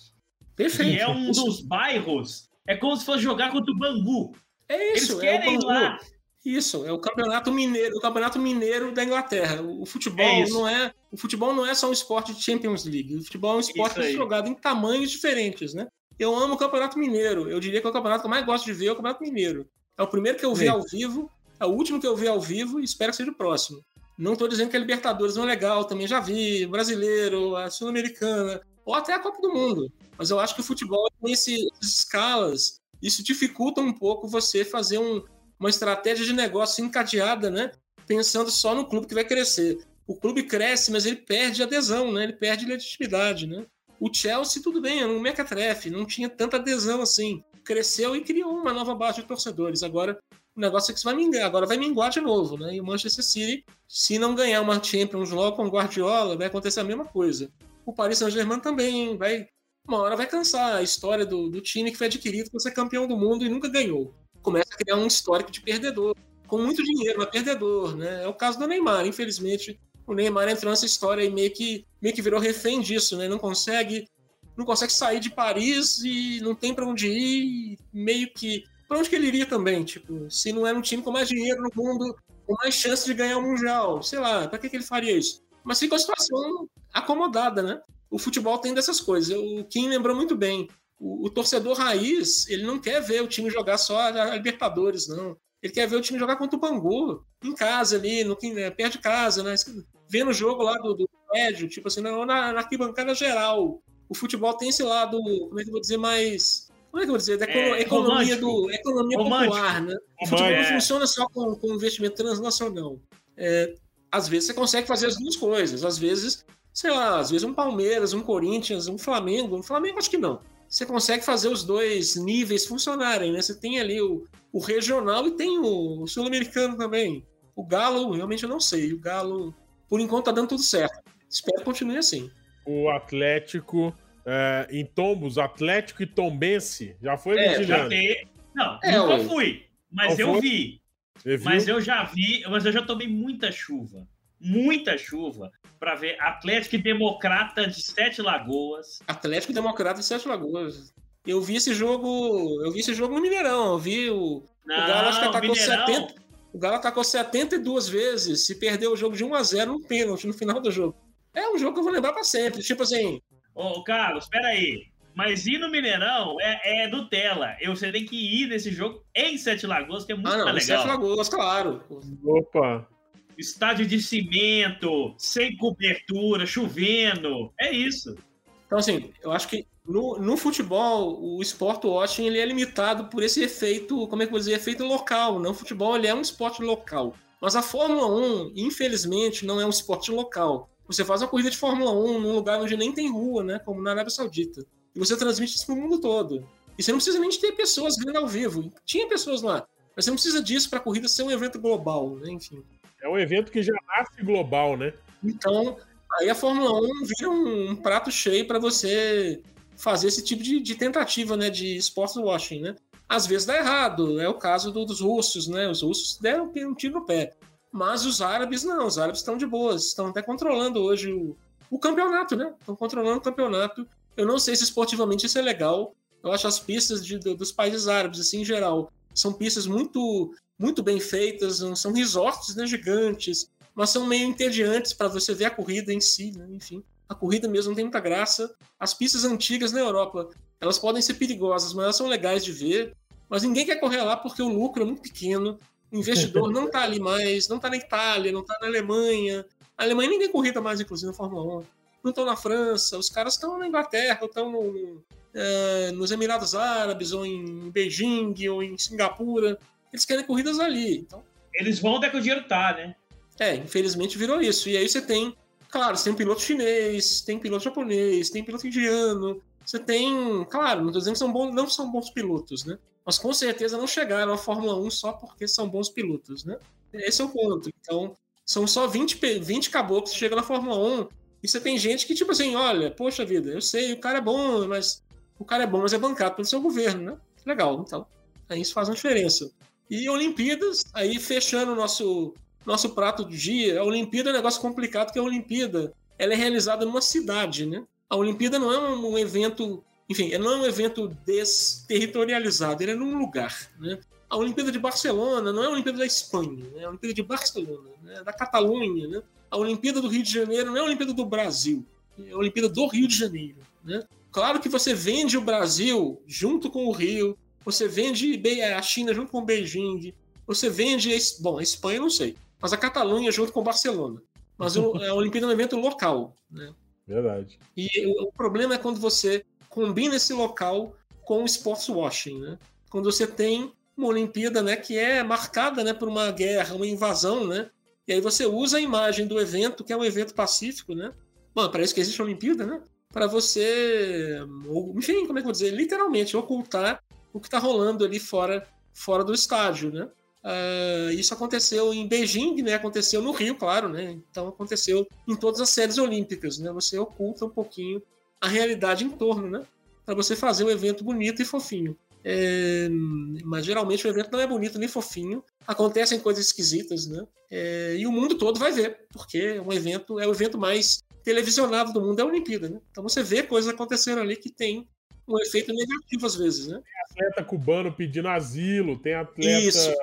S3: Perfeito. Que é um dos bairros. É como se fosse jogar contra o Bangu.
S4: É isso, Eles querem é ir lá. Isso, é o campeonato mineiro, o campeonato mineiro da Inglaterra. O futebol é não é, o futebol não é só um esporte de Champions League. O futebol é um esporte jogado em tamanhos diferentes, né? Eu amo o Campeonato Mineiro. Eu diria que é o campeonato que eu mais gosto de ver é o Campeonato Mineiro. É o primeiro que eu vi ao vivo, é o último que eu vi ao vivo e espero que seja o próximo. Não estou dizendo que a Libertadores não é legal, também já vi, brasileiro, a Sul-Americana, ou até a Copa do Mundo. Mas eu acho que o futebol tem essas escalas, isso dificulta um pouco você fazer um, uma estratégia de negócio encadeada, né? Pensando só no clube que vai crescer. O clube cresce, mas ele perde adesão, né? Ele perde legitimidade, né? O Chelsea, tudo bem, era um mequetrefe, não tinha tanta adesão assim. Cresceu e criou uma nova base de torcedores. Agora, o negócio é que isso vai mingar, agora vai minguar de novo, né? E o Manchester City, se não ganhar uma Champions logo com Guardiola, vai acontecer a mesma coisa. O Paris Saint-Germain também vai. Uma hora vai cansar a história do, do time que foi adquirido para ser campeão do mundo e nunca ganhou começa a criar um histórico de perdedor, com muito dinheiro, mas perdedor, né? É o caso do Neymar, infelizmente. O Neymar entrou nessa história e meio que, meio que virou refém disso, né? Não consegue, não consegue sair de Paris e não tem para onde ir, meio que para onde que ele iria também, tipo, se não era um time com mais dinheiro no mundo, com mais chance de ganhar o mundial, sei lá, para que que ele faria isso? Mas fica a situação acomodada, né? O futebol tem dessas coisas. O Kim lembrou muito bem o, o, torcedor raiz, ele não quer ver o time jogar só a Libertadores, não. Ele quer ver o time jogar contra o Bangu, em casa ali, no, né, perto de casa, né? Vendo o jogo lá do, do prédio, tipo assim, na, na arquibancada geral. O futebol tem esse lado, como é que eu vou dizer, mais. Como é que eu vou dizer? Da é, economia, do, economia popular, né? O futebol é. não funciona só com, com investimento transnacional. É, às vezes você consegue fazer as duas coisas. Às vezes, sei lá, às vezes um Palmeiras, um Corinthians, um Flamengo. Um Flamengo acho que não você consegue fazer os dois níveis funcionarem, né? Você tem ali o, o regional e tem o, o sul-americano também. O Galo, realmente eu não sei. O Galo, por enquanto, tá dando tudo certo. Espero que continue assim.
S2: O Atlético, é, em Tombos, Atlético e Tombense, já foi é,
S3: já tem... Não, é, nunca fui, mas eu vi. Mas eu já vi, mas eu já tomei muita chuva muita chuva para ver Atlético e Democrata de Sete Lagoas.
S4: Atlético e Democrata de Sete Lagoas. Eu vi esse jogo, eu vi esse jogo no Mineirão, eu vi o, Não, o Galo acho que atacou Mineirão. 70, o Galo atacou 72 vezes, se perdeu o jogo de 1 a 0 no pênalti no final do jogo. É um jogo que eu vou lembrar para sempre, tipo assim.
S3: Ô, Carlos, espera aí. Mas ir no Mineirão é, é Nutella. Eu sei tem que ir nesse jogo em Sete Lagoas, que é muito ah, não, legal.
S4: Sete Lagoas, claro.
S2: Opa!
S3: Estádio de cimento, sem cobertura, chovendo. É isso.
S4: Então, assim, eu acho que no, no futebol, o esporte watching ele é limitado por esse efeito, como é que eu vou dizer, efeito local. Não, o futebol ele é um esporte local. Mas a Fórmula 1, infelizmente, não é um esporte local. Você faz uma corrida de Fórmula 1 num lugar onde nem tem rua, né? Como na Arábia Saudita. e você transmite isso para o mundo todo. E você não precisa nem de ter pessoas vendo ao vivo. Tinha pessoas lá, mas você não precisa disso para a corrida ser um evento global, né? Enfim.
S2: É um evento que já nasce global, né?
S4: Então, aí a Fórmula 1 vira um, prato cheio para você fazer esse tipo de, de, tentativa, né, de sports washing, né? Às vezes dá errado, é o caso do, dos russos, né? Os russos deram um tiro no pé. Mas os árabes não, os árabes estão de boas, estão até controlando hoje o, o campeonato, né? Estão controlando o campeonato. Eu não sei se esportivamente isso é legal. Eu acho as pistas de, dos países árabes, assim, em geral, são pistas muito muito bem feitas, são resorts né, gigantes, mas são meio entediantes para você ver a corrida em si, né? enfim. A corrida mesmo não tem muita graça. As pistas antigas na Europa, elas podem ser perigosas, mas elas são legais de ver. Mas ninguém quer correr lá porque o lucro é muito pequeno. O investidor <laughs> não está ali mais, não está na Itália, não está na Alemanha. A Alemanha ninguém corrida mais, inclusive, na Fórmula 1. Não estão na França, os caras estão na Inglaterra, estão no, é, nos Emirados Árabes, ou em Beijing, ou em Singapura. Eles querem corridas ali. Então,
S3: eles vão onde é que o dinheiro tá, né?
S4: É, infelizmente virou isso. E aí você tem, claro, você tem um piloto chinês, tem piloto japonês, tem piloto indiano. Você tem, claro, não estou dizendo que são bons, não são bons pilotos, né? Mas com certeza não chegaram à Fórmula 1 só porque são bons pilotos, né? Esse é o ponto. Então, são só 20, 20 caboclos que chegam na Fórmula 1 e você tem gente que, tipo assim, olha, poxa vida, eu sei, o cara é bom, mas o cara é bom, mas é bancado pelo seu governo, né? Legal, então. Aí isso faz uma diferença. E Olimpíadas, aí fechando o nosso, nosso prato do dia, a Olimpíada é um negócio complicado, porque a Olimpíada ela é realizada numa cidade, né? A Olimpíada não é um, evento, enfim, não é um evento desterritorializado, ele é num lugar, né? A Olimpíada de Barcelona não é a Olimpíada da Espanha, é a Olimpíada de Barcelona, né? da Catalunha, né? A Olimpíada do Rio de Janeiro não é a Olimpíada do Brasil, é a Olimpíada do Rio de Janeiro, né? Claro que você vende o Brasil junto com o Rio, você vende a China junto com Beijing, você vende, bom, a Espanha não sei, mas a Catalunha junto com Barcelona. Mas <laughs> a Olimpíada é um evento local, né?
S2: Verdade.
S4: E o, o problema é quando você combina esse local com o sports washing, né? Quando você tem uma Olimpíada, né, que é marcada, né, por uma guerra, uma invasão, né? E aí você usa a imagem do evento, que é um evento pacífico, né? Bom, parece que existe a Olimpíada, né? para você, enfim, como é que eu vou dizer, literalmente ocultar o que está rolando ali fora, fora do estádio, né? Uh, isso aconteceu em Beijing, né? Aconteceu no Rio, claro, né? Então aconteceu em todas as séries olímpicas, né? Você oculta um pouquinho a realidade em torno, né? Para você fazer um evento bonito e fofinho. É, mas geralmente o evento não é bonito nem fofinho, acontecem coisas esquisitas, né? É, e o mundo todo vai ver, porque é um evento é o evento mais televisionado do mundo é a Olimpíada, né? Então você vê coisas acontecendo ali que tem um efeito negativo às vezes, né?
S2: Tem atleta cubano pedindo asilo, tem atleta. Isso. Né?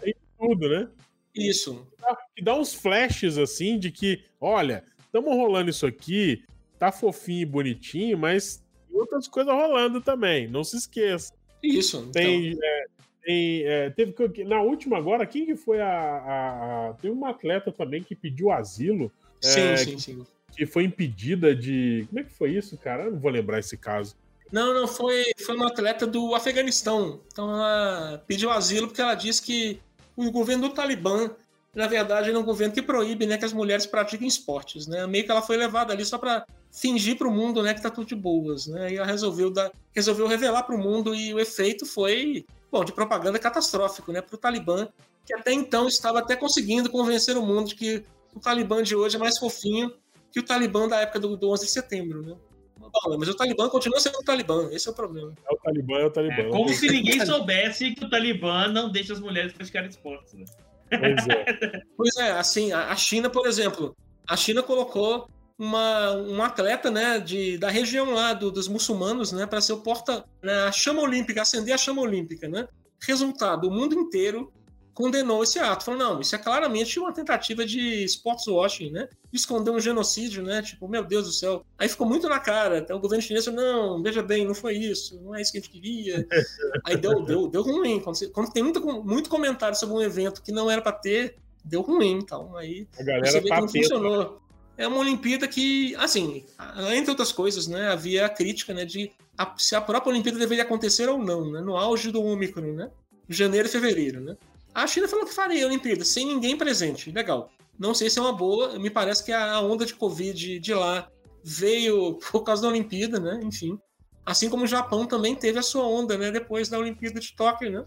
S2: Tem tudo, né?
S4: Isso.
S2: Que dá uns flashes assim de que, olha, estamos rolando isso aqui, tá fofinho e bonitinho, mas tem outras coisas rolando também, não se esqueça.
S4: Isso.
S2: Tem. Então... É, tem é, teve, na última agora, quem que foi a, a, a, Teve uma atleta também que pediu asilo.
S4: Sim, é, sim, sim
S2: que foi impedida de. Como é que foi isso, cara? Eu não vou lembrar esse caso.
S4: Não, não, foi, foi uma atleta do Afeganistão. Então ela pediu asilo porque ela disse que o governo do Talibã, na verdade, é um governo que proíbe né, que as mulheres pratiquem esportes. Né? Meio que ela foi levada ali só para fingir para o mundo né, que tá tudo de boas. Né? E ela resolveu, dar, resolveu revelar para o mundo e o efeito foi bom, de propaganda catastrófico né, para o Talibã, que até então estava até conseguindo convencer o mundo de que o Talibã de hoje é mais fofinho que o Talibã da época do, do 11 de setembro, né? Bom, mas o Talibã continua sendo o Talibã, esse é o problema.
S2: É o Talibã, é o Talibã. É,
S3: como se ninguém soubesse que o Talibã não deixa as mulheres praticarem esportes, né?
S4: Pois é. <laughs> pois é, assim, a China, por exemplo, a China colocou uma, um atleta, né, de, da região lá do, dos muçulmanos, né, para ser o porta, né, a chama olímpica, acender a chama olímpica, né? Resultado, o mundo inteiro condenou esse ato. Falou, não, isso é claramente uma tentativa de sports washing, né? De esconder um genocídio, né? Tipo, meu Deus do céu. Aí ficou muito na cara. Então o governo chinês falou, não, veja bem, não foi isso, não é isso que a gente queria. <laughs> Aí deu, deu, deu ruim. Quando, você, quando tem muito, muito comentário sobre um evento que não era para ter, deu ruim. Então aí
S2: a galera você vê que não funcionou.
S4: É uma Olimpíada que, assim, entre outras coisas, né, havia a crítica, né, de a, se a própria Olimpíada deveria acontecer ou não, né, no auge do Ômicron, né, janeiro e fevereiro, né. A China falou que faria a Olimpíada, sem ninguém presente. Legal. Não sei se é uma boa. Me parece que a onda de Covid de lá veio <laughs> por causa da Olimpíada, né? Enfim. Assim como o Japão também teve a sua onda, né? Depois da Olimpíada de Tóquio, né?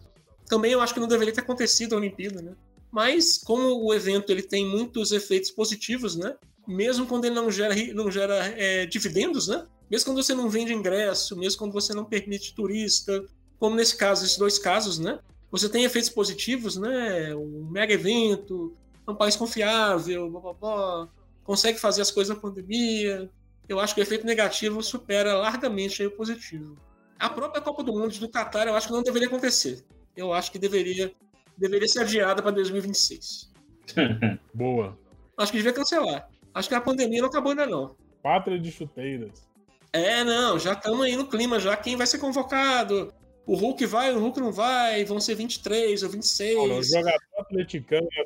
S4: Também eu acho que não deveria ter acontecido a Olimpíada, né? Mas como o evento ele tem muitos efeitos positivos, né? Mesmo quando ele não gera, não gera é, dividendos, né? Mesmo quando você não vende ingresso, mesmo quando você não permite turista, como nesse caso, esses dois casos, né? Você tem efeitos positivos, né? Um mega evento, um país confiável, blá, blá, blá, consegue fazer as coisas na pandemia. Eu acho que o efeito negativo supera largamente o positivo. A própria Copa do Mundo do Qatar, eu acho que não deveria acontecer. Eu acho que deveria, deveria ser adiada para 2026. <laughs>
S2: Boa.
S4: Acho que devia cancelar. Acho que a pandemia não acabou ainda não.
S2: Pátria de chuteiras.
S4: É, não, já estamos aí no clima, já quem vai ser convocado. O Hulk vai, o Hulk não vai, vão ser 23 ou 26. Olha,
S2: o jogador atleticano é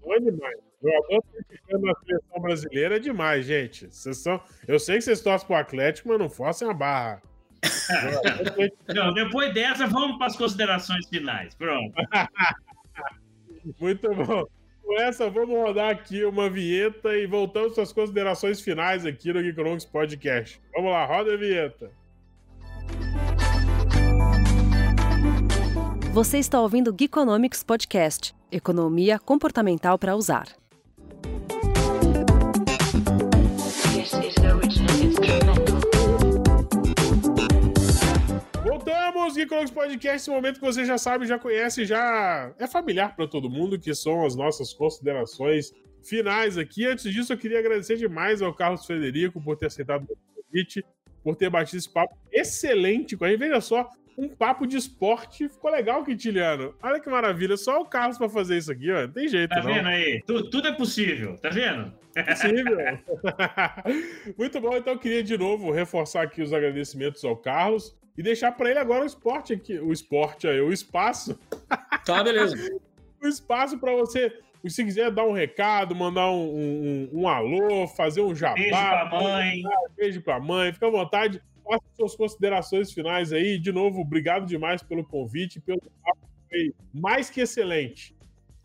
S2: bom demais. O jogador atleticano na seleção brasileira é demais, gente. Vocês são... Eu sei que vocês torcem pro Atlético, mas não forcem a barra. <laughs>
S3: não, depois dessa, vamos para as considerações finais. Pronto. <laughs>
S2: Muito bom. Com essa, vamos rodar aqui uma vinheta e voltamos às considerações finais aqui no Geekonomics Podcast. Vamos lá, roda a vinheta.
S1: Você está ouvindo o Geekonomics Podcast Economia comportamental para usar.
S2: Voltamos, Geekonomics Podcast, esse momento que você já sabe, já conhece, já é familiar para todo mundo, que são as nossas considerações finais aqui. Antes disso, eu queria agradecer demais ao Carlos Frederico por ter aceitado o convite, por ter batido esse papo excelente com a gente. Veja só, um papo de esporte. Ficou legal, Quintiliano. Olha que maravilha. Só o Carlos para fazer isso aqui, ó. Não tem jeito,
S3: tá
S2: não.
S3: Tá vendo aí? Tu, tudo é possível, tá vendo?
S2: É possível. <laughs> Muito bom. Então, eu queria de novo reforçar aqui os agradecimentos ao Carlos e deixar para ele agora o esporte aqui. O esporte aí, o espaço.
S4: Tá, beleza. <laughs>
S2: o espaço para você se quiser dar um recado, mandar um, um, um, alô, fazer um jabá. Beijo
S3: pra mãe.
S2: Beijo pra mãe, fica à vontade faça suas considerações finais aí. De novo, obrigado demais pelo convite, pelo foi mais que excelente.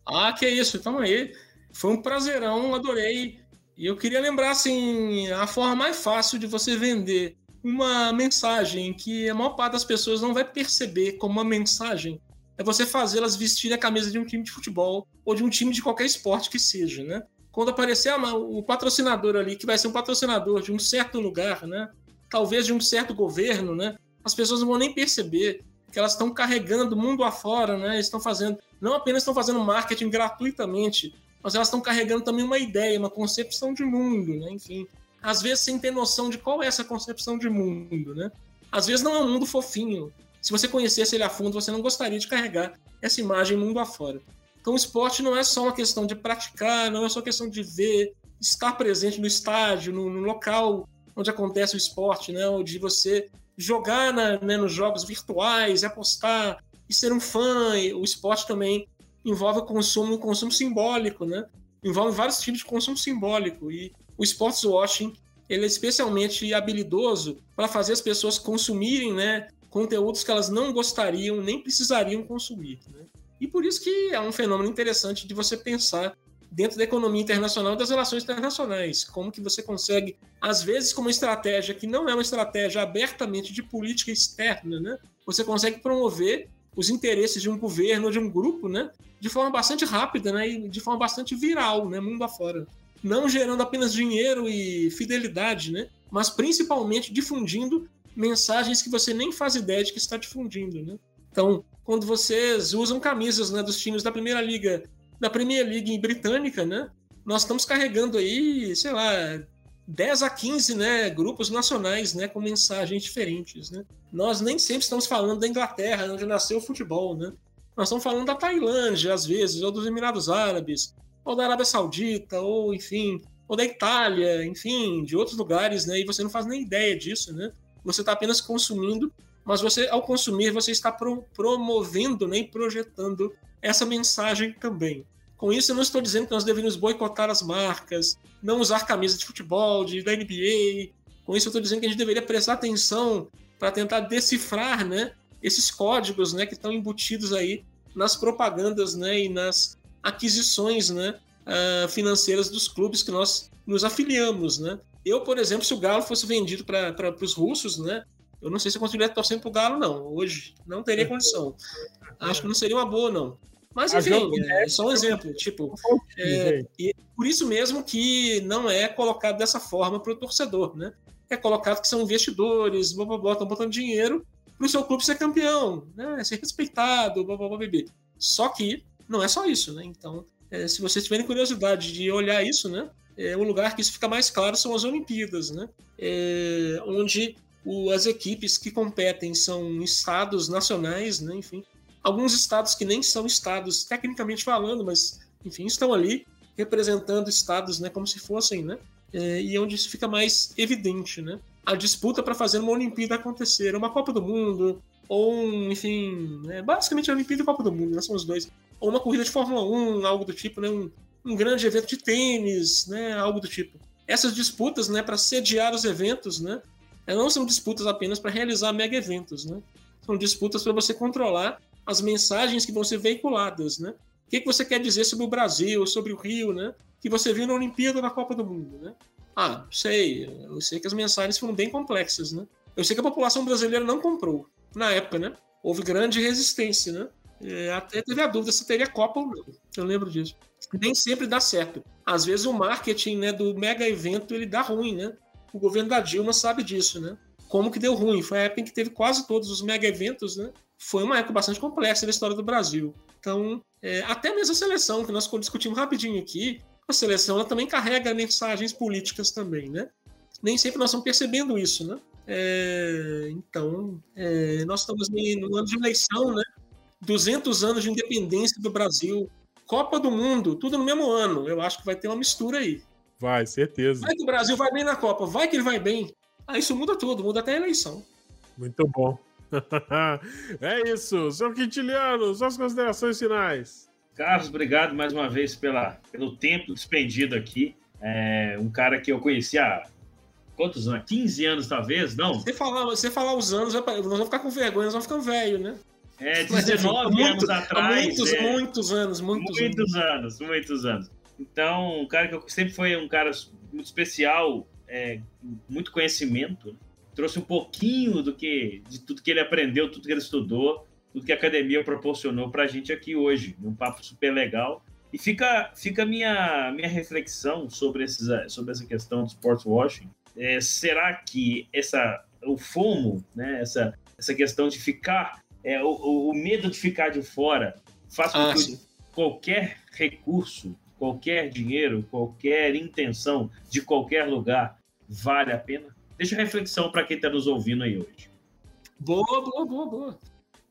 S4: Ah, que isso, tamo aí. Foi um prazerão, adorei. E eu queria lembrar, assim, a forma mais fácil de você vender uma mensagem que a maior parte das pessoas não vai perceber como uma mensagem é você fazê-las vestirem a camisa de um time de futebol ou de um time de qualquer esporte que seja, né? Quando aparecer o patrocinador ali, que vai ser um patrocinador de um certo lugar, né? Talvez de um certo governo, né? As pessoas não vão nem perceber que elas estão carregando o mundo afora, né? Estão fazendo, não apenas estão fazendo marketing gratuitamente, mas elas estão carregando também uma ideia, uma concepção de mundo, né? Enfim, às vezes sem ter noção de qual é essa concepção de mundo, né? Às vezes não é um mundo fofinho. Se você conhecesse ele a fundo, você não gostaria de carregar essa imagem mundo afora. Então, o esporte não é só uma questão de praticar, não é só questão de ver, estar presente no estádio, no, no local onde acontece o esporte, né? De você jogar na, né, nos jogos virtuais, apostar e ser um fã. E o esporte também envolve o consumo, consumo simbólico, né? Envolve vários tipos de consumo simbólico. E o sports washing ele é especialmente habilidoso para fazer as pessoas consumirem, né? Conteúdos que elas não gostariam nem precisariam consumir. Né? E por isso que é um fenômeno interessante de você pensar dentro da economia internacional das relações internacionais. Como que você consegue, às vezes, com uma estratégia que não é uma estratégia abertamente de política externa, né? Você consegue promover os interesses de um governo ou de um grupo, né? De forma bastante rápida, né? E de forma bastante viral, né? Mundo afora. Não gerando apenas dinheiro e fidelidade, né? Mas principalmente difundindo mensagens que você nem faz ideia de que está difundindo, né? Então, quando vocês usam camisas né, dos times da Primeira Liga da Premier League britânica, né? Nós estamos carregando aí, sei lá, 10 a 15 né, grupos nacionais né, com mensagens diferentes. Né? Nós nem sempre estamos falando da Inglaterra, onde nasceu o futebol. Né? Nós estamos falando da Tailândia, às vezes, ou dos Emirados Árabes, ou da Arábia Saudita, ou enfim, ou da Itália, enfim, de outros lugares, né? E você não faz nem ideia disso, né? Você está apenas consumindo, mas você, ao consumir, você está pro promovendo né, e projetando essa mensagem também. Com isso, eu não estou dizendo que nós deveríamos boicotar as marcas, não usar camisa de futebol, de, da NBA. Com isso, eu estou dizendo que a gente deveria prestar atenção para tentar decifrar né, esses códigos né, que estão embutidos aí nas propagandas né, e nas aquisições né, uh, financeiras dos clubes que nós nos afiliamos. Né? Eu, por exemplo, se o Galo fosse vendido para os russos, né, Eu não sei se eu continuaria torcendo pro Galo, não. Hoje não teria condição. Acho que não seria uma boa, não. Mas, enfim, é, é só um exemplo. Tipo, é, e por isso mesmo que não é colocado dessa forma para o torcedor, né? É colocado que são investidores, blá, blá, blá, estão botando dinheiro para o seu clube ser campeão, né? Ser respeitado, blá, blá, blá, blá, Só que não é só isso, né? Então, é, se vocês tiverem curiosidade de olhar isso, né? É, o lugar que isso fica mais claro são as Olimpíadas, né? É, onde o, as equipes que competem são estados nacionais, né? Enfim, alguns estados que nem são estados tecnicamente falando, mas enfim estão ali representando estados, né? Como se fossem, né? É, e onde isso fica mais evidente, né? A disputa para fazer uma Olimpíada acontecer, uma Copa do Mundo, ou um, enfim, né? basicamente a Olimpíada e a Copa do Mundo, né? São os dois. Ou uma corrida de Fórmula 1, algo do tipo, né? Um, um grande evento de tênis, né? Algo do tipo. Essas disputas, né? Para sediar os eventos, né? não são disputas apenas para realizar mega eventos, né? São disputas para você controlar as mensagens que vão ser veiculadas, né? O que, que você quer dizer sobre o Brasil, sobre o Rio, né? Que você viu na Olimpíada na Copa do Mundo, né? Ah, sei. Eu sei que as mensagens foram bem complexas, né? Eu sei que a população brasileira não comprou na época, né? Houve grande resistência, né? É, até teve a dúvida se teria Copa ou não. Eu lembro disso. Nem sempre dá certo. Às vezes o marketing né, do mega evento ele dá ruim, né? O governo da Dilma sabe disso, né? Como que deu ruim? Foi a época em que teve quase todos os mega eventos, né? Foi uma época bastante complexa na história do Brasil. Então, é, até mesmo a seleção, que nós discutimos rapidinho aqui, a seleção ela também carrega mensagens políticas também, né? Nem sempre nós estamos percebendo isso, né? É, então, é, nós estamos no ano de eleição, né? 200 anos de independência do Brasil, Copa do Mundo, tudo no mesmo ano. Eu acho que vai ter uma mistura aí.
S2: Vai, certeza.
S4: Vai que o Brasil vai bem na Copa, vai que ele vai bem. Aí isso muda tudo, muda até a eleição.
S2: Muito bom. <laughs> é isso, seu Quintiliano, suas considerações finais.
S3: Carlos, obrigado mais uma vez pela, pelo tempo despendido aqui. É um cara que eu conheci há quantos anos? 15 anos, talvez? Não?
S4: Você falar, você falar os anos, nós vamos ficar com vergonha, nós vamos ficar velho, né?
S3: É, 19 Mas, anos atrás.
S4: Muitos, é, muitos anos, muitos,
S3: muitos anos. anos. Muitos anos, Então, um cara que eu sempre foi um cara muito especial, é, muito conhecimento, né? Trouxe um pouquinho do que de tudo que ele aprendeu, tudo que ele estudou, tudo que a academia proporcionou para a gente aqui hoje, um papo super legal. E fica fica minha minha reflexão sobre esses sobre essa questão do sports washing. É, será que essa o FOMO, né, essa essa questão de ficar é, o, o medo de ficar de fora faz com ah, que qualquer recurso, qualquer dinheiro, qualquer intenção de qualquer lugar vale a pena? Deixa reflexão para quem está nos ouvindo aí hoje.
S4: Boa, boa, boa, boa.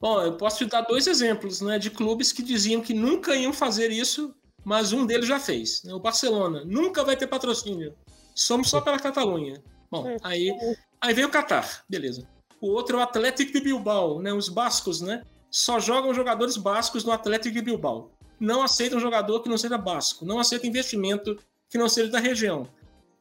S4: Bom, eu posso te dar dois exemplos né, de clubes que diziam que nunca iam fazer isso, mas um deles já fez. Né? O Barcelona nunca vai ter patrocínio. Somos só pela Catalunha. Bom, aí, aí veio o Qatar, beleza. O outro é o Atlético de Bilbao, né? Os bascos, né? Só jogam jogadores bascos no Atlético de Bilbao. Não aceitam jogador que não seja basco. Não aceitam investimento que não seja da região.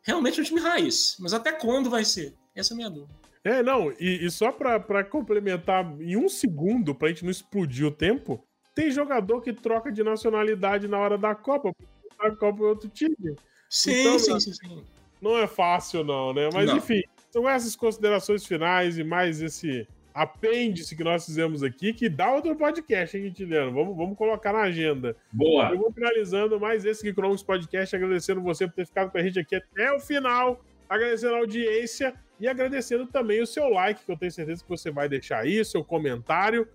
S4: Realmente é um time raiz. Mas até quando vai ser? Essa é a minha dúvida.
S2: É, não, e, e só para complementar em um segundo, pra gente não explodir o tempo, tem jogador que troca de nacionalidade na hora da Copa, porque a Copa é outro time.
S4: Sim, então, sim, sim, sim.
S2: Não é fácil, não, né? Mas não. enfim, são essas considerações finais e mais esse apêndice que nós fizemos aqui, que dá outro podcast, hein, Quintiliano? Vamos, vamos colocar na agenda.
S3: Boa!
S2: Eu vou finalizando mais esse Geekonomics Podcast, agradecendo você por ter ficado com a gente aqui até o final, agradecendo a audiência e agradecendo também o seu like, que eu tenho certeza que você vai deixar aí, seu comentário,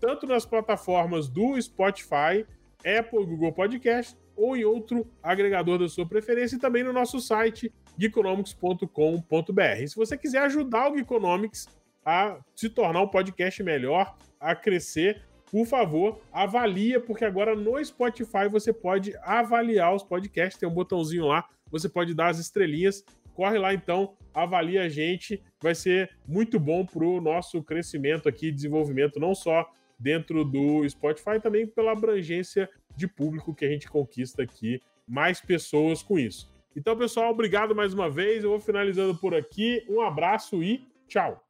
S2: tanto nas plataformas do Spotify, Apple, Google Podcast ou em outro agregador da sua preferência e também no nosso site geekonomics.com.br. Se você quiser ajudar o Geekonomics a se tornar um podcast melhor, a crescer, por favor, avalia, porque agora no Spotify você pode avaliar os podcasts, tem um botãozinho lá, você pode dar as estrelinhas. Corre lá então, avalia a gente, vai ser muito bom para o nosso crescimento aqui, desenvolvimento, não só dentro do Spotify, também pela abrangência de público que a gente conquista aqui, mais pessoas com isso. Então, pessoal, obrigado mais uma vez. Eu vou finalizando por aqui. Um abraço e tchau.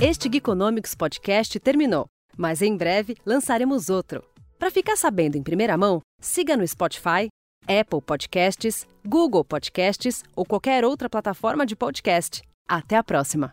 S1: Este Geekonomics Podcast terminou, mas em breve lançaremos outro. Para ficar sabendo em primeira mão, siga no Spotify, Apple Podcasts, Google Podcasts ou qualquer outra plataforma de podcast. Até a próxima!